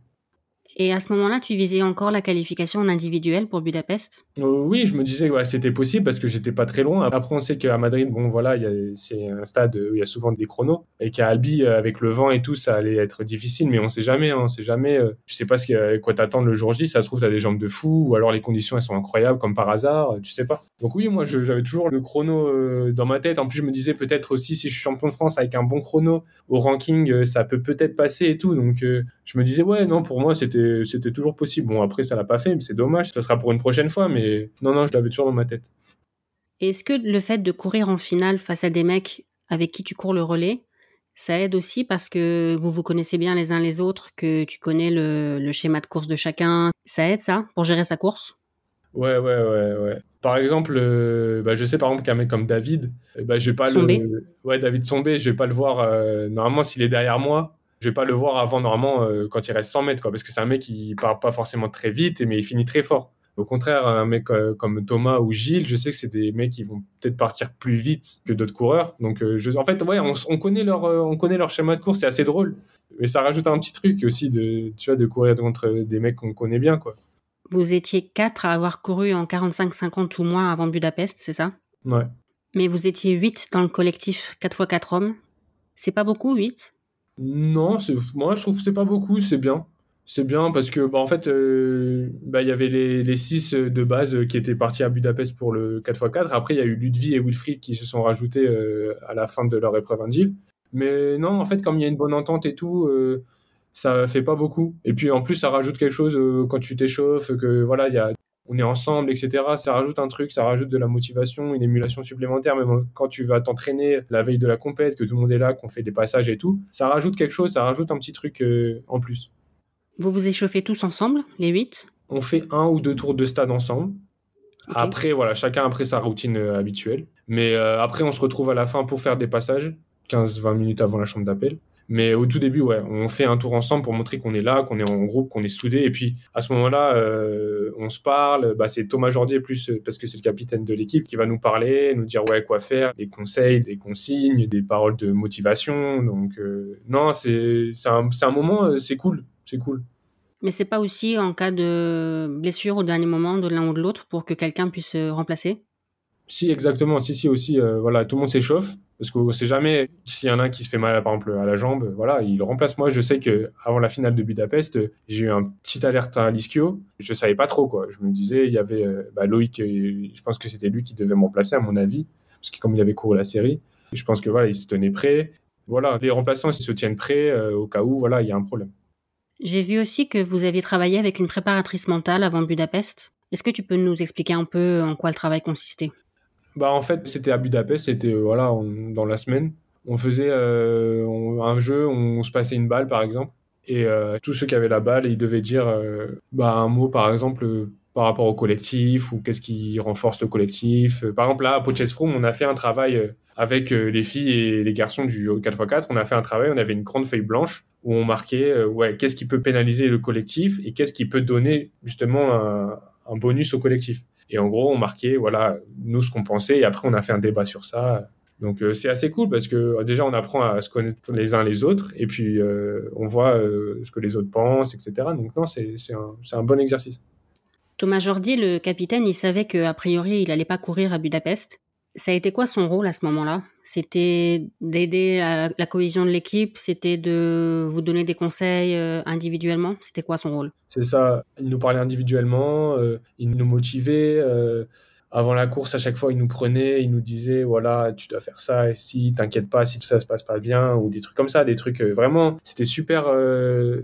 Et à ce moment-là, tu visais encore la qualification en individuel pour Budapest? Euh, Oui, je me disais que c'était possible parce que j'étais pas très loin. Après, on sait qu'à Madrid, bon voilà, c'est un stade où il y a souvent des chronos et qu'à Albi, euh, avec le vent et tout, ça allait être difficile. Mais on sait jamais, hein, on sait jamais. Euh, tu sais pas ce quoi t'attendre le jour J. Ça se trouve, t'as des jambes de fou ou alors les conditions elles sont incroyables comme par hasard. Tu sais pas. Donc oui, moi j'avais toujours le chrono dans ma tête. En plus, je me disais peut-être aussi si je suis champion de France avec un bon chrono au ranking, ça peut peut-être passer et tout. Donc je me disais ouais, non, pour moi c'était c'était toujours possible. Bon, après, ça l'a pas fait, mais c'est dommage. Ça sera pour une prochaine fois, mais non, non, je l'avais toujours dans ma tête. Est-ce que le fait de courir en finale face à des mecs avec qui tu cours le relais, ça aide aussi parce que vous vous connaissez bien les uns les autres, que tu connais le, schéma de course de chacun? Ça aide ça pour gérer sa course? Ouais, ouais, ouais, ouais. Par exemple, euh, bah, je sais par exemple qu'un mec comme David, euh, bah, je vais pas le. Ouais, David Sombé, je vais pas le voir. Euh, normalement, s'il est derrière moi, je vais pas le voir avant normalement euh, quand il reste 100 mètres quoi parce que c'est un mec qui part pas forcément très vite mais il finit très fort. Au contraire un mec euh, comme Thomas ou Gilles je sais que c'est des mecs qui vont peut-être partir plus vite que d'autres coureurs. Donc euh, je, en fait ouais on, connaît leur on connaît leur schéma de course c'est assez drôle. Mais ça rajoute un petit truc aussi de tu vois de courir contre des mecs qu'on connaît bien quoi. Vous étiez quatre à avoir couru en 45-50 ou moins avant Budapest c'est ça? Ouais. Mais vous étiez 8 dans le collectif 4x4 hommes. C'est pas beaucoup 8 non, moi je trouve que c'est pas beaucoup, c'est bien. C'est bien parce que bah, en fait, euh, bah, il y avait les, les six de base qui étaient partis à Budapest pour le 4x4. Après, il y a eu Ludwig et Wilfried qui se sont rajoutés euh, à la fin de leur épreuve indive. Mais non, en fait, comme il y a une bonne entente et tout, euh, ça fait pas beaucoup. Et puis en plus, ça rajoute quelque chose quand tu t'échauffes, que voilà, il y a on est ensemble, etc. Ça rajoute un truc, ça rajoute de la motivation, une émulation supplémentaire, même quand tu vas t'entraîner la veille de la compète, que tout le monde est là, qu'on fait des passages et tout. Ça rajoute quelque chose, ça rajoute un petit truc euh, en plus. Vous vous échauffez tous ensemble, les huit? On fait un ou deux tours de stade ensemble. Après, voilà, chacun après sa routine euh, habituelle. Mais euh, après, on se retrouve à la fin pour faire des passages, 15-20 minutes avant la chambre d'appel. Mais au tout début, ouais, on fait un tour ensemble pour montrer qu'on est là, qu'on est en groupe, qu'on est soudé. Et puis à ce moment-là, euh, on se parle. Bah, c'est Thomas Jordier plus euh, parce que c'est le capitaine de l'équipe qui va nous parler, nous dire ouais quoi faire, des conseils, des consignes, des paroles de motivation. Donc euh, non, c'est un, un moment, c'est cool, c'est cool. Mais c'est pas aussi en cas de blessure au dernier moment de l'un ou de l'autre pour que quelqu'un puisse remplacer? Si, exactement. Si, si, aussi. voilà, tout le monde s'échauffe. Parce qu'on ne sait jamais s'il y en a un qui se fait mal, par exemple, à la jambe. Voilà, il remplace. Moi, je sais que avant la finale de Budapest, j'ai eu un petit alerte à l'ischio. Je savais pas trop, quoi. Je me disais, il y avait euh, bah, Loïc, euh, je pense que c'était lui qui devait me remplacer, à mon avis. Parce que comme il avait couru la série, je pense que voilà, il se tenait prêt. Voilà, les remplaçants, ils se tiennent prêts euh, au cas où, voilà, il y a un problème. J'ai vu aussi que vous aviez travaillé avec une préparatrice mentale avant Budapest. Est-ce que tu peux nous expliquer un peu en quoi le travail consistait? Bah, en fait, c'était à Budapest, c'était euh, voilà, dans la semaine. On faisait euh, un jeu, on, se passait une balle par exemple, et euh, tous ceux qui avaient la balle, ils devaient dire bah, un mot par exemple par rapport au collectif ou qu'est-ce qui renforce le collectif. Par exemple, là, à Potchefstroom, on a fait un travail avec les filles et les garçons du 4x4. On a fait un travail, on avait une grande feuille blanche où on marquait ouais, qu'est-ce qui peut pénaliser le collectif et qu'est-ce qui peut donner justement un bonus au collectif. Et en gros, on marquait, voilà, nous, ce qu'on pensait, et après, on a fait un débat sur ça. Donc, euh, c'est assez cool parce que euh, déjà, on apprend à se connaître les uns les autres, et puis euh, on voit ce que les autres pensent, etc. Donc, non, c'est un, un, bon exercice. Thomas Jordi, le capitaine, il savait qu'a priori, il n'allait pas courir à Budapest. Ça a été quoi son rôle à ce moment-là? C'était d'aider à la cohésion de l'équipe C'était de vous donner des conseils euh, individuellement? C'était quoi son rôle? C'est ça. Il nous parlait individuellement, euh, il nous motivait. Euh, avant la course, à chaque fois, il nous prenait, il nous disait voilà, tu dois faire ça, et si t'inquiète pas, si tout ça se passe pas bien, ou des trucs comme ça, des trucs vraiment. C'était super.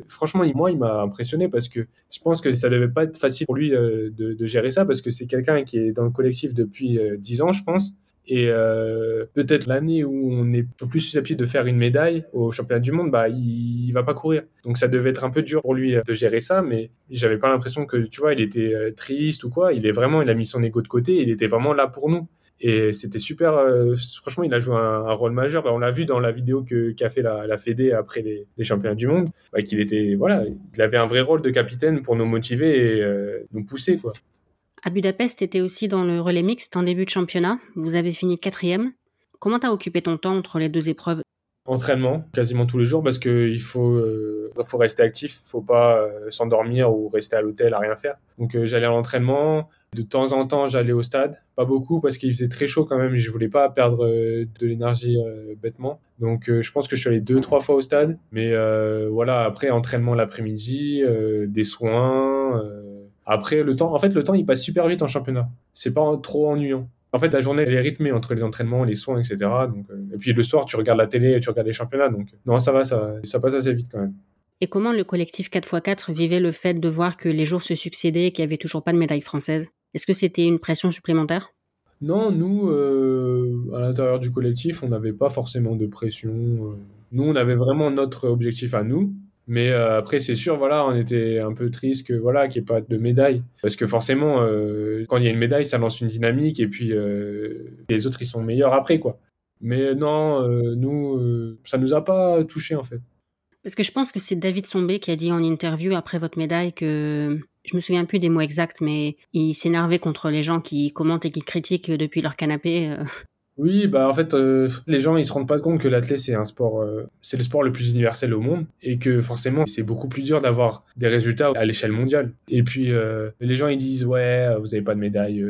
franchement, moi, il m'a impressionné parce que je pense que ça devait pas être facile pour lui de, de, gérer ça parce que c'est quelqu'un qui est dans le collectif depuis 10 ans, je pense. Et euh, peut-être l'année où on est plus susceptible de faire une médaille au championnat du monde, bah il, va pas courir. Donc ça devait être un peu dur pour lui euh, de gérer ça, mais j'avais pas l'impression que tu vois, il était euh, triste ou quoi. Il est vraiment, il a mis son ego de côté. Il était vraiment là pour nous. Et c'était super. franchement, il a joué un, rôle majeur. Bah, on l'a vu dans la vidéo que qu'a fait la, Fédé après les, les championnats du monde, bah, qu'il était voilà, il avait un vrai rôle de capitaine pour nous motiver et nous pousser quoi. À Budapest, tu étais aussi dans le relais mixte en début de championnat. Vous avez fini quatrième. Comment t'as occupé ton temps entre les deux épreuves? Entraînement, quasiment tous les jours, parce qu'il faut, euh, faut rester actif, faut pas euh, s'endormir ou rester à l'hôtel à rien faire. Donc euh, j'allais à l'entraînement, de temps en temps j'allais au stade, pas beaucoup parce qu'il faisait très chaud quand même, et je voulais pas perdre de l'énergie bêtement. Donc je pense que je suis allé deux, trois fois au stade, mais voilà, après entraînement l'après-midi, des soins. Après le temps, en fait le temps il passe super vite en championnat, c'est pas trop ennuyant. En fait, la journée, elle est rythmée entre les entraînements, les soins, etc. Donc, euh, et puis le soir, tu regardes la télé, tu regardes les championnats. Donc, non, ça va, ça, ça passe assez vite quand même. Et comment le collectif 4x4 vivait le fait de voir que les jours se succédaient et qu'il n'y avait toujours pas de médaille française? Est-ce que c'était une pression supplémentaire? Non, nous, euh, à l'intérieur du collectif, on n'avait pas forcément de pression. Euh. Nous, on avait vraiment notre objectif à nous. Mais euh, après, c'est sûr, voilà, on était un peu triste que voilà qu'il n'y ait pas de médaille, parce que forcément, euh, quand il y a une médaille, ça lance une dynamique et puis euh, les autres ils sont meilleurs après quoi. Mais non, nous, ça nous a pas touché en fait. Parce que je pense que c'est David Sombé qui a dit en interview après votre médaille que je me souviens plus des mots exacts, mais il s'énervait contre les gens qui commentent et qui critiquent depuis leur canapé. Oui, bah en fait, euh, les gens ils se rendent pas compte que l'athlète c'est un sport, euh, c'est le sport le plus universel au monde et que forcément c'est beaucoup plus dur d'avoir des résultats à l'échelle mondiale. Et puis euh, les gens ils disent ouais, vous avez pas de médaille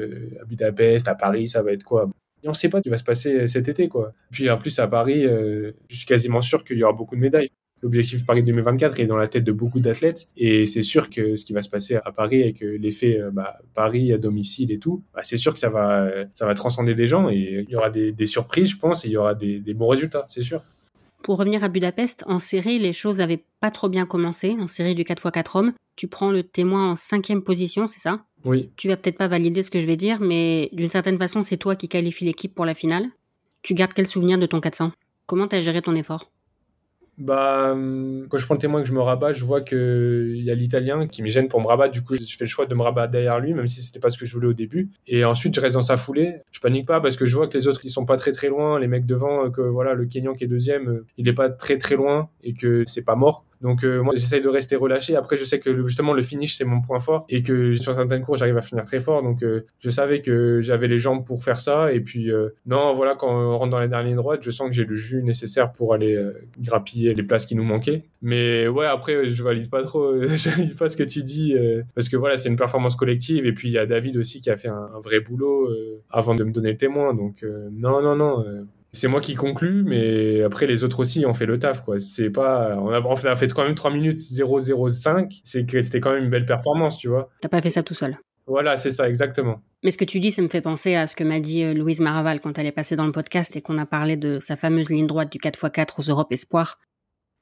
à Budapest, à Paris, ça va être quoi? Et on sait pas ce qui va se passer cet été quoi. Puis en plus à Paris, je suis quasiment sûr qu'il y aura beaucoup de médailles l'objectif Paris 2024 est dans la tête de beaucoup d'athlètes et c'est sûr que ce qui va se passer à Paris avec l'effet euh, bah, Paris à domicile et tout, bah, c'est sûr que ça va, ça va transcender des gens et il y aura des, surprises, je pense, et il y aura des, bons résultats, c'est sûr. Pour revenir à Budapest, en série, les choses n'avaient pas trop bien commencé. En série du 4x4 hommes, tu prends le témoin en cinquième position, c'est ça? Oui. Tu vas peut-être pas valider ce que je vais dire, mais d'une certaine façon, c'est toi qui qualifie l'équipe pour la finale. Tu gardes quel souvenir de ton 400 Comment tu as géré ton effort? Bah, hum, quand je prends le témoin que je me rabats, je vois qu'il y a l'Italien qui me gêne pour me rabattre. Du coup, je fais le choix de me rabattre derrière lui, même si c'était pas ce que je voulais au début. Et ensuite, je reste dans sa foulée. Je panique pas parce que je vois que les autres, ils sont pas très très loin. Les mecs devant, que voilà, le Kenyan qui est deuxième, euh, il est pas très très loin et que c'est pas mort. Donc euh, moi j'essaye de rester relâché. Après je sais que justement le finish c'est mon point fort et que sur certaines courses j'arrive à finir très fort. Donc euh, je savais que j'avais les jambes pour faire ça. Et puis euh, non voilà quand on rentre dans les dernières lignes droites je sens que j'ai le jus nécessaire pour aller grappiller les places qui nous manquaient. Mais ouais après je valide pas trop, je valide pas ce que tu dis parce que voilà c'est une performance collective et puis il y a David aussi qui a fait un, un vrai boulot avant de me donner le témoin. Donc non non non c'est moi qui conclue, mais après les autres aussi ont fait le taf, quoi. C'est pas, on a, on a fait quand même 3 minutes 005. C'est que c'était quand même une belle performance, tu vois. T'as pas fait ça tout seul. Voilà, c'est ça, exactement. Mais ce que tu dis, ça me fait penser à ce que m'a dit euh, Louise Maraval quand elle est passée dans le podcast et qu'on a parlé de sa fameuse ligne droite du 4x4 aux Europes Espoirs.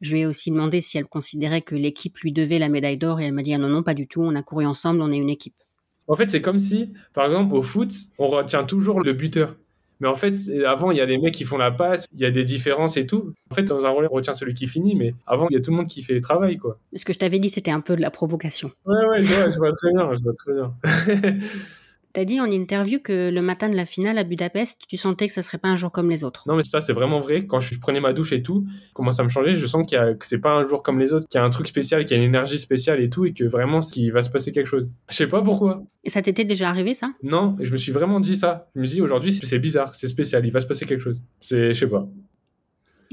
Je lui ai aussi demandé si elle considérait que l'équipe lui devait la médaille d'or et elle m'a dit ah non, non, pas du tout, on a couru ensemble, on est une équipe. En fait, c'est comme si, par exemple, au foot, on retient toujours le buteur. Mais en fait, avant, il y a des mecs qui font la passe, il y a des différences et tout. En fait, dans un rôle, on retient celui qui finit, mais avant, il y a tout le monde qui fait le travail, quoi. Ce que je t'avais dit, c'était un peu de la provocation. Ouais, ouais, je vois très bien, je vois très bien. T'as dit en interview que le matin de la finale à Budapest, tu sentais que ça serait pas un jour comme les autres. Non, mais ça, c'est vraiment vrai. Quand je prenais ma douche et tout, commence à me changer, je sens qu'il y que c'est pas un jour comme les autres, qu'il y a un truc spécial, qu'il y a une énergie spéciale et tout, et que vraiment, qu'il va se passer quelque chose. Je sais pas pourquoi. Et ça t'était déjà arrivé, ça? Non, je me suis vraiment dit ça. Je me suis dit, aujourd'hui, c'est bizarre, c'est spécial, il va se passer quelque chose. C'est, je sais pas.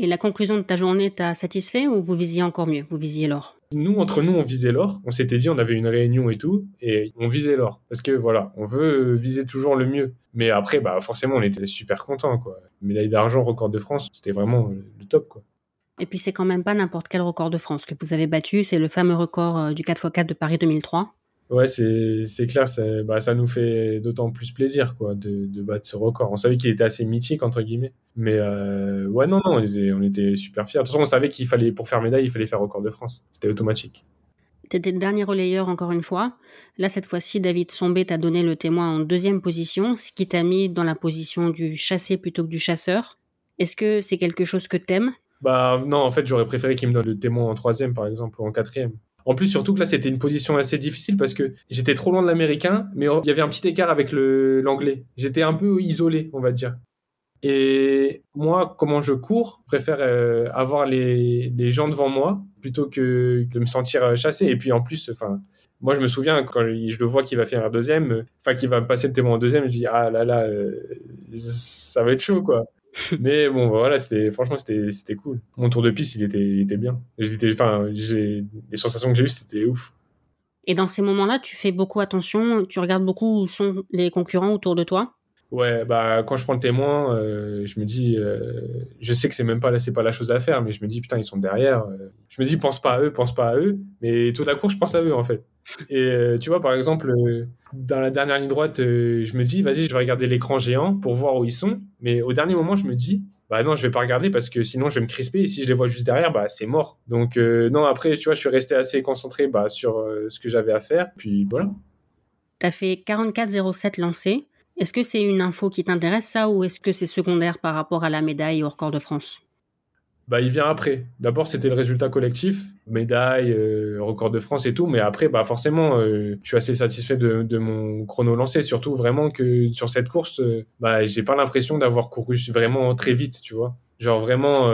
Et la conclusion de ta journée t'a satisfait ou vous visiez encore mieux? Vous visiez l'or Nous, entre nous, on visait l'or. On s'était dit, on avait une réunion et tout, et on visait l'or. Parce que voilà, on veut viser toujours le mieux. Mais après, bah, forcément, on était super contents. Quoi. Médaille d'argent, record de France, c'était vraiment le top. Quoi. Et puis, c'est quand même pas n'importe quel record de France que vous avez battu. C'est le fameux record euh, du 4x4 de Paris 2003. Ouais, c'est clair, bah, ça nous fait d'autant plus plaisir quoi, de, de, battre ce record. On savait qu'il était assez mythique, entre guillemets. Mais euh, ouais, non, non, on était, super fiers. De toute façon, on savait qu'il fallait, pour faire médaille, il fallait faire record de France. C'était automatique. Tu étais le dernier relayeur encore une fois. Là, cette fois-ci, David Sombé t'a donné le témoin en deuxième position, ce qui t'a mis dans la position du chassé plutôt que du chasseur. Est-ce que c'est quelque chose que t'aimes? Bah non, en fait, j'aurais préféré qu'il me donne le témoin en troisième, par exemple, ou en quatrième. En plus, surtout que là, c'était une position assez difficile parce que j'étais trop loin de l'américain, mais il y avait un petit écart avec l'anglais. J'étais un peu isolé, on va dire. Et moi, comment je cours, préfère euh, avoir les, gens devant moi plutôt que de me sentir euh, chassé. Et puis en plus, enfin, moi, je me souviens quand je le vois qu'il va faire un deuxième, enfin, qu'il va passer le témoin en deuxième, je dis ah là là, euh, ça va être chaud quoi. Mais bon, voilà, c'était franchement, c'était cool. Mon tour de piste, il était, il était bien. Enfin, les sensations que j'ai eues, c'était ouf. Et dans ces moments-là, tu fais beaucoup attention, tu regardes beaucoup où sont les concurrents autour de toi? Ouais, bah quand je prends le témoin, euh, je me dis, euh, je sais que c'est même pas là, c'est pas la chose à faire, mais je me dis putain ils sont derrière. Euh. Je me dis pense pas à eux, pense pas à eux, mais toute la course je pense à eux en fait. Et tu vois par exemple dans la dernière ligne droite, je me dis vas-y je vais regarder l'écran géant pour voir où ils sont, mais au dernier moment je me dis bah non je vais pas regarder parce que sinon je vais me crisper et si je les vois juste derrière bah c'est mort. Donc non après tu vois je suis resté assez concentré bah, sur ce que j'avais à faire, puis voilà. T'as fait 44-07 lancés. Est-ce que c'est une info qui t'intéresse ça ou est-ce que c'est secondaire par rapport à la médaille au record de France? Bah, il vient après. D'abord, c'était le résultat collectif, médaille, euh, record de France et tout. Mais après, bah, forcément, euh, je suis assez satisfait de, mon chrono lancé. Surtout vraiment que sur cette course, euh, bah, j'ai pas l'impression d'avoir couru vraiment très vite, tu vois. Genre vraiment,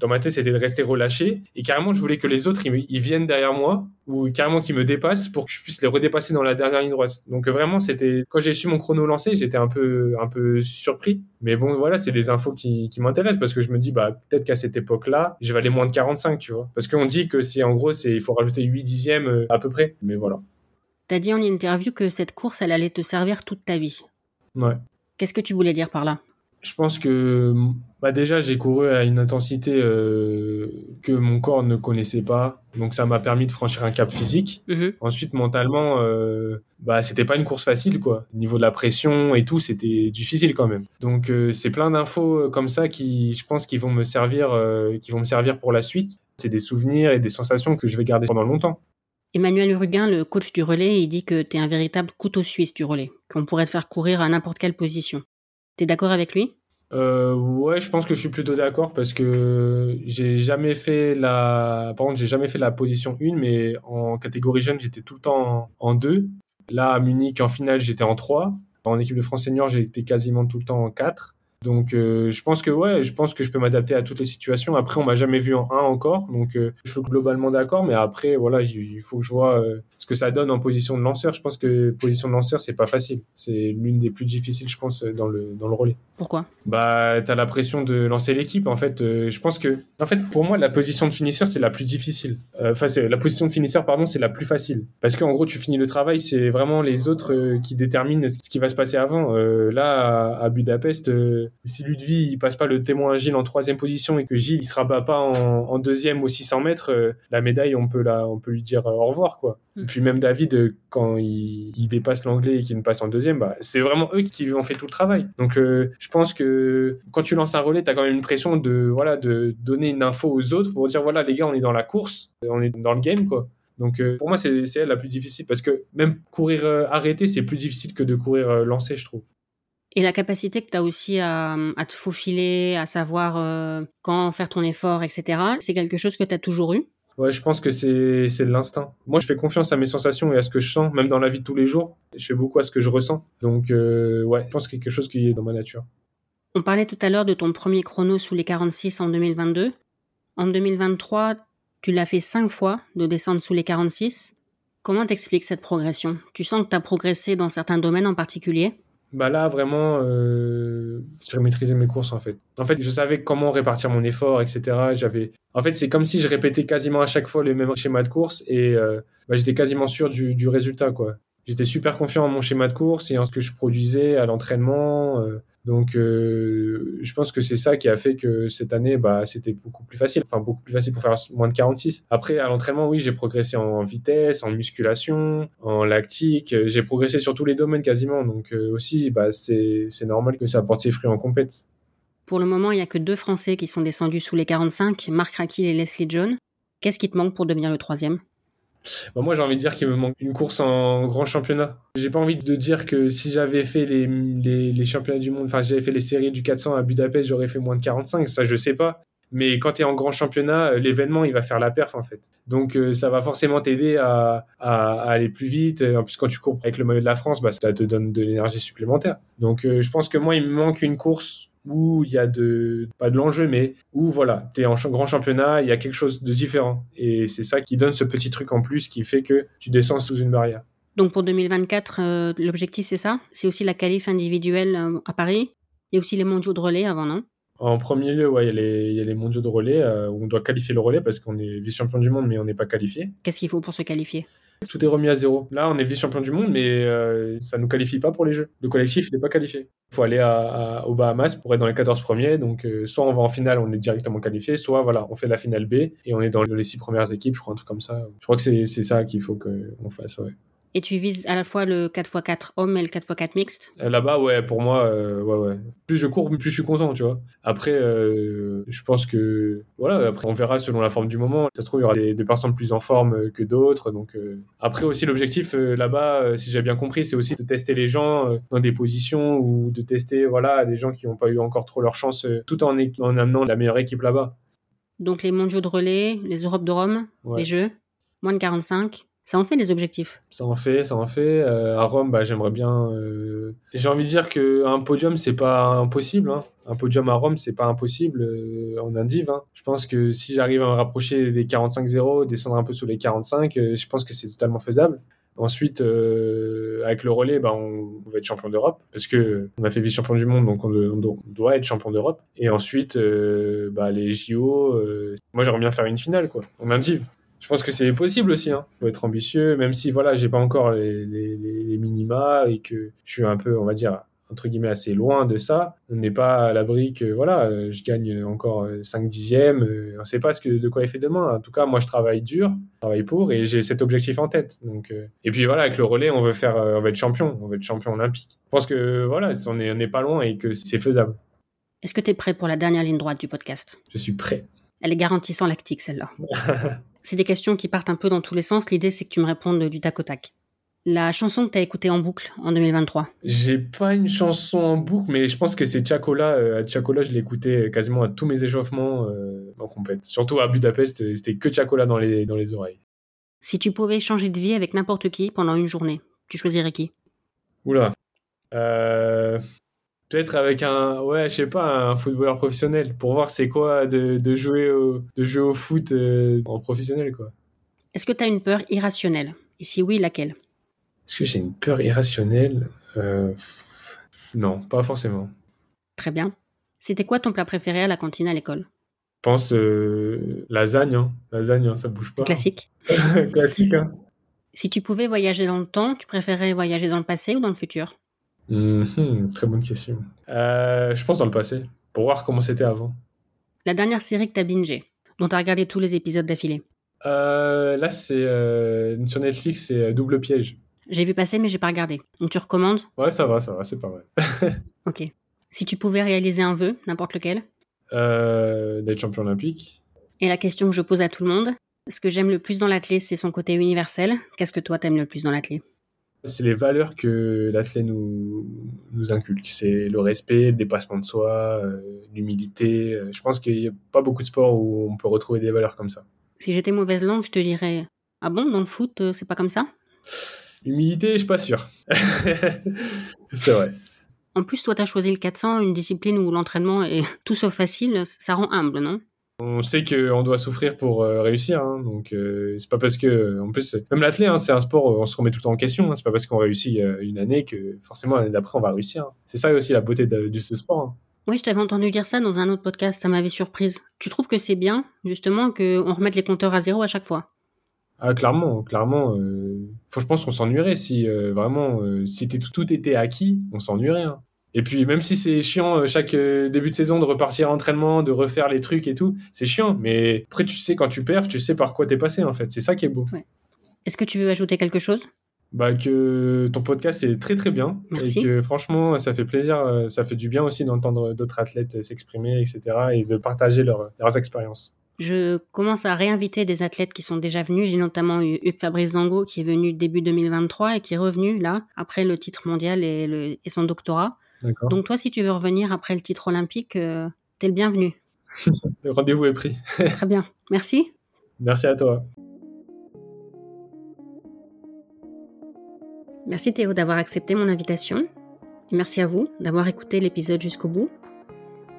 dans ma tête, c'était de rester relâché. Et carrément, je voulais que les autres, ils, viennent derrière moi ou carrément qu'ils me dépassent pour que je puisse les redépasser dans la dernière ligne droite. Donc vraiment, c'était quand j'ai su mon chrono lancé, j'étais un peu, un peu surpris. Mais bon, voilà, c'est des infos qui, qui m'intéressent parce que je me dis, bah, peut-être qu'à cette époque-là, je aller moins de 45, tu vois. Parce qu'on dit que c'est en gros, c'est, il faut rajouter 8 dixièmes euh, à peu près. Mais voilà. Tu as dit en interview que cette course, elle allait te servir toute ta vie. Ouais. Qu'est-ce que tu voulais dire par là? Je pense que bah déjà j'ai couru à une intensité euh, que mon corps ne connaissait pas, donc ça m'a permis de franchir un cap physique. Mm-hmm. Ensuite mentalement, euh, bah c'était pas une course facile quoi. Au niveau de la pression et tout, c'était difficile quand même. Donc euh, c'est plein d'infos euh, comme ça qui, je pense, qui vont me servir, qui vont me servir pour la suite. C'est des souvenirs et des sensations que je vais garder pendant longtemps. Emmanuel Ruguin, le coach du relais, il dit que tu es un véritable couteau suisse du relais, qu'on pourrait te faire courir à n'importe quelle position. T'es d'accord avec lui? Euh, ouais, je pense que je suis plutôt d'accord parce que j'ai jamais fait la, par j'ai jamais fait la position 1, mais en catégorie jeune, j'étais tout le temps en 2. Là, à Munich, en finale, j'étais en 3. En équipe de France senior, j'étais quasiment tout le temps en 4. Donc euh, je pense que ouais, je pense que je peux m'adapter à toutes les situations. Après, on m'a jamais vu en 1 encore, donc euh, je suis globalement d'accord. Mais après, voilà, il faut que je vois euh, ce que ça donne en position de lanceur. Je pense que position de lanceur, c'est pas facile. C'est l'une des plus difficiles, je pense, dans le dans le relais. Pourquoi? Bah, t'as la pression de lancer l'équipe. En fait, je pense que, en fait, pour moi, la position de finisseur, c'est la plus difficile. Enfin, c'est la position de finisseur, pardon, c'est la plus facile. Parce qu'en gros, tu finis le travail, c'est vraiment les autres qui déterminent ce qui va se passer avant. là, à, à Budapest si Ludwig il passe pas le témoin Gilles en troisième position et que Gilles il se rabat pas en, deuxième aux 600 mètres, euh, la médaille on peut la, on peut lui dire euh, au revoir quoi. Et mm. puis même David euh, quand il, dépasse l'anglais et qu'il ne passe en deuxième, bah, c'est vraiment eux qui lui ont fait tout le travail. Donc je pense que quand tu lances un relais, tu as quand même une pression de voilà de donner une info aux autres pour dire voilà les gars on est dans la course, on est dans le game quoi. Donc pour moi, c'est elle la plus difficile parce que même courir arrêté, c'est plus difficile que de courir lancé, je trouve. Et la capacité que tu as aussi à, te faufiler, à savoir euh, quand faire ton effort, etc., c'est quelque chose que tu as toujours eu? Ouais, je pense que c'est de l'instinct. Moi, je fais confiance à mes sensations et à ce que je sens, même dans la vie de tous les jours. Je fais beaucoup à ce que je ressens. Donc, euh, ouais, je pense que c'est quelque chose qui est dans ma nature. On parlait tout à l'heure de ton premier chrono sous les 46 en 2022. En 2023, tu l'as fait cinq fois de descendre sous les 46. Comment t'expliques cette progression? Tu sens que tu as progressé dans certains domaines en particulier? Bah là, vraiment, euh, je maîtrisé mes courses, en fait. En fait, je savais comment répartir mon effort, etc. J'avais... En fait, c'est comme si je répétais quasiment à chaque fois les mêmes schémas de course et euh, bah, j'étais quasiment sûr du, du, résultat, quoi. J'étais super confiant en mon schéma de course et en ce que je produisais à l'entraînement. Euh, donc, euh, je pense que c'est ça qui a fait que cette année, bah, c'était beaucoup plus facile. Enfin, beaucoup plus facile pour faire moins de 46. Après, à l'entraînement, oui, j'ai progressé en vitesse, en musculation, en lactique. J'ai progressé sur tous les domaines quasiment. Donc, euh, aussi, bah, c'est normal que ça porte ses fruits en compète. Pour le moment, il n'y a que deux Français qui sont descendus sous les 45, Marc Rakil et Leslie John. Qu'est-ce qui te manque pour devenir le troisième? Bah, moi, j'ai envie de dire qu'il me manque une course en grand championnat. J'ai pas envie de dire que si j'avais fait les, les, championnats du monde, enfin, si j'avais fait les séries du 400 à Budapest, j'aurais fait moins de 45. Ça, je sais pas. Mais quand tu es en grand championnat, euh, l'événement, il va faire la perf, en fait. Donc, euh, ça va forcément t'aider à, à, aller plus vite. En plus, quand tu cours avec le maillot de la France, bah, ça te donne de l'énergie supplémentaire. Donc, euh, je pense que moi, il me manque une course où il y a de pas de l'enjeu mais où voilà tu es en grand championnat il y a quelque chose de différent. Et c'est ça qui donne ce petit truc en plus qui fait que tu descends sous une barrière. Donc pour 2024 euh, l'objectif c'est ça? C'est aussi la qualif individuelle euh, à Paris? Il y a aussi les mondiaux de relais avant, non? En premier lieu, ouais, il y, a les- il y a les mondiaux de relais euh, où on doit qualifier le relais parce qu'on est vice-champion du monde, mais on n'est pas qualifié. Qu'est-ce qu'il faut pour se qualifier? Tout est remis à zéro. Là, on est vice-champion du monde, mais euh, ça ne nous qualifie pas pour les Jeux. Le collectif n'est pas qualifié. Il faut aller à, aux Bahamas pour être dans les 14 premiers. Donc, euh, soit on va en finale, on est directement qualifié, soit voilà, on fait la finale B et on est dans les six premières équipes, je crois, un truc comme ça. Je crois que c'est ça qu'il faut qu'on fasse. Ouais. Et tu vises à la fois le 4x4 homme et le 4x4 mixte Euh, Là-bas, ouais, pour moi, euh, ouais, ouais. Plus je cours, plus je suis content, tu vois. Après, euh, je pense que, voilà, après, on verra selon la forme du moment. Ça se trouve, il y aura des, des personnes plus en forme que d'autres. Donc, euh, après aussi, l'objectif là-bas, si j'ai bien compris, c'est aussi de tester les gens dans des positions ou de tester, voilà, des gens qui n'ont pas eu encore trop leur chance, tout en, en amenant la meilleure équipe là-bas. Donc les mondiaux de relais, les Europes de Rome, Ouais. les Jeux, moins de 45. Ça en fait des objectifs. Ça en fait, ça en fait. Euh, à Rome, bah, j'aimerais bien. euh, J'ai envie de dire qu'un podium, c'est pas impossible. hein. Un podium à Rome, c'est pas impossible euh, en indiv. hein. Je pense que si j'arrive à me rapprocher des 45-0, descendre un peu sous les 45, euh, je pense que c'est totalement faisable. Ensuite, avec le relais, bah, on, va être champion d'Europe parce que on a fait vice-champion du monde, donc on, doit être champion d'Europe. Et ensuite, bah, les JO, moi j'aimerais bien faire une finale quoi, en indiv. Je pense que c'est possible aussi. Hein. Faut être ambitieux, même si voilà, j'ai pas encore les, les, les- les minima et que je suis un peu, on va dire, entre guillemets, assez loin de ça. On n'est pas à l'abri que voilà, euh, je gagne encore 5 dixièmes. euh, on sait pas ce que, de quoi il fait demain. En tout cas, moi, je travaille dur, je travaille pour et j'ai cet objectif en tête. Donc, euh, et puis voilà, avec le relais, on veut faire, euh, on veut être champion, on veut être champion olympique. Je pense que voilà, on n'est pas loin et que c'est faisable. Est-ce que tu es prêt pour la dernière ligne droite du podcast? Je suis prêt. Elle est garantie sans lactique, celle-là. c'est des questions qui partent un peu dans tous les sens. L'idée, c'est que tu me répondes du tac au tac. La chanson que tu as écoutée en boucle en 2023. J'ai pas une chanson en boucle, mais je pense que c'est Chacola. Euh, Chacola, je l'écoutais quasiment à tous mes échauffements euh, en compète. Surtout à Budapest, euh, c'était que Chacola dans les, dans les oreilles. Si tu pouvais changer de vie avec n'importe qui pendant une journée, tu choisirais qui? Oula. Euh, Peut-être avec un, ouais, je sais pas, un footballeur professionnel pour voir c'est quoi de, de jouer au, de jouer au foot euh, en professionnel, quoi. Est-ce que tu as une peur irrationnelle? Et si oui, laquelle? Est-ce que j'ai une peur irrationnelle? Euh, Non, pas forcément. Très bien. C'était quoi ton plat préféré à la cantine à l'école? Je pense euh, lasagne, hein. lasagne, hein, ça bouge pas. Classique. Classique, hein. Si tu pouvais voyager dans le temps, tu préférais voyager dans le passé ou dans le futur? Mhm, très bonne question. Euh, je pense dans le passé, pour voir comment c'était avant. La dernière série que t'as bingé, dont t'as regardé tous les épisodes d'affilée. Euh, là, c'est euh, sur Netflix, c'est euh, Double Piège. J'ai vu passer, mais j'ai pas regardé. Donc tu recommandes? Ouais, ça va, ça va, c'est pas mal. Ok. Si tu pouvais réaliser un vœu, n'importe lequel, Euh, D'être champion olympique. et la question que je pose à tout le monde, ce que j'aime le plus dans l'athlète, c'est son côté universel. Qu'est-ce que toi t'aimes le plus dans l'athlète C'est les valeurs que l'athlète nous, nous inculque. C'est le respect, le dépassement de soi, euh, l'humilité. Euh, Je pense qu'il n'y a pas beaucoup de sports où on peut retrouver des valeurs comme ça. Si j'étais mauvaise langue, je te dirais Ah bon, dans le foot, euh, c'est pas comme ça? L'humilité, je suis pas sûr. c'est vrai. En plus, toi, t'as choisi le 400, une discipline où l'entraînement est tout sauf facile, ça rend humble, non? On sait qu'on doit souffrir pour euh, réussir, hein, donc euh, c'est pas parce que, en plus, même l'athlète, hein, c'est un sport, où on se remet tout le temps en question. hein, c'est pas parce qu'on réussit euh, une année que forcément l'année d'après on va réussir. C'est ça aussi la beauté de, de ce sport. Oui, je t'avais entendu dire ça dans un autre podcast, ça m'avait surprise. Tu trouves que c'est bien, justement, qu'on remette les compteurs à zéro à chaque fois? Ah, clairement, clairement. euh, faut, je pense qu'on s'ennuierait si euh, vraiment, euh, si tout, tout était acquis, on s'ennuierait. hein. Et puis même si c'est chiant euh, chaque euh, début de saison de repartir à entraînement, de refaire les trucs et tout, c'est chiant. Mais après tu sais quand tu perds, tu sais par quoi t'es passé en fait. C'est ça qui est beau. Est-ce que tu veux ajouter quelque chose? Bah que ton podcast est très très bien Merci. et que franchement ça fait plaisir, euh, ça fait du bien aussi d'entendre d'autres athlètes s'exprimer, etc. et de partager leurs leurs expériences. Je commence à réinviter des athlètes qui sont déjà venus. J'ai notamment eu Hugues Fabrice Zango qui est venu début 2023 et qui est revenu là, après le titre mondial et, le- et son doctorat. Donc toi, si tu veux revenir après le titre olympique, euh, t'es le bienvenu. Le rendez-vous est pris. Très bien. Merci. Merci à toi. Merci Théo d'avoir accepté mon invitation. Et merci à vous d'avoir écouté l'épisode jusqu'au bout.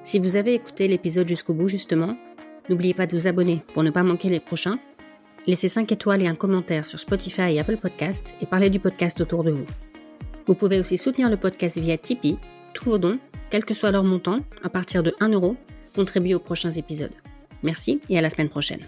Si vous avez écouté l'épisode jusqu'au bout, justement, n'oubliez pas de vous abonner pour ne pas manquer les prochains. Laissez 5 étoiles et un commentaire sur Spotify et Apple Podcast et parlez du podcast autour de vous. Vous pouvez aussi soutenir le podcast via Tipeee tous vos dons, quel que soit leur montant, à partir de 1 euro, contribuent aux prochains épisodes. Merci et à la semaine prochaine.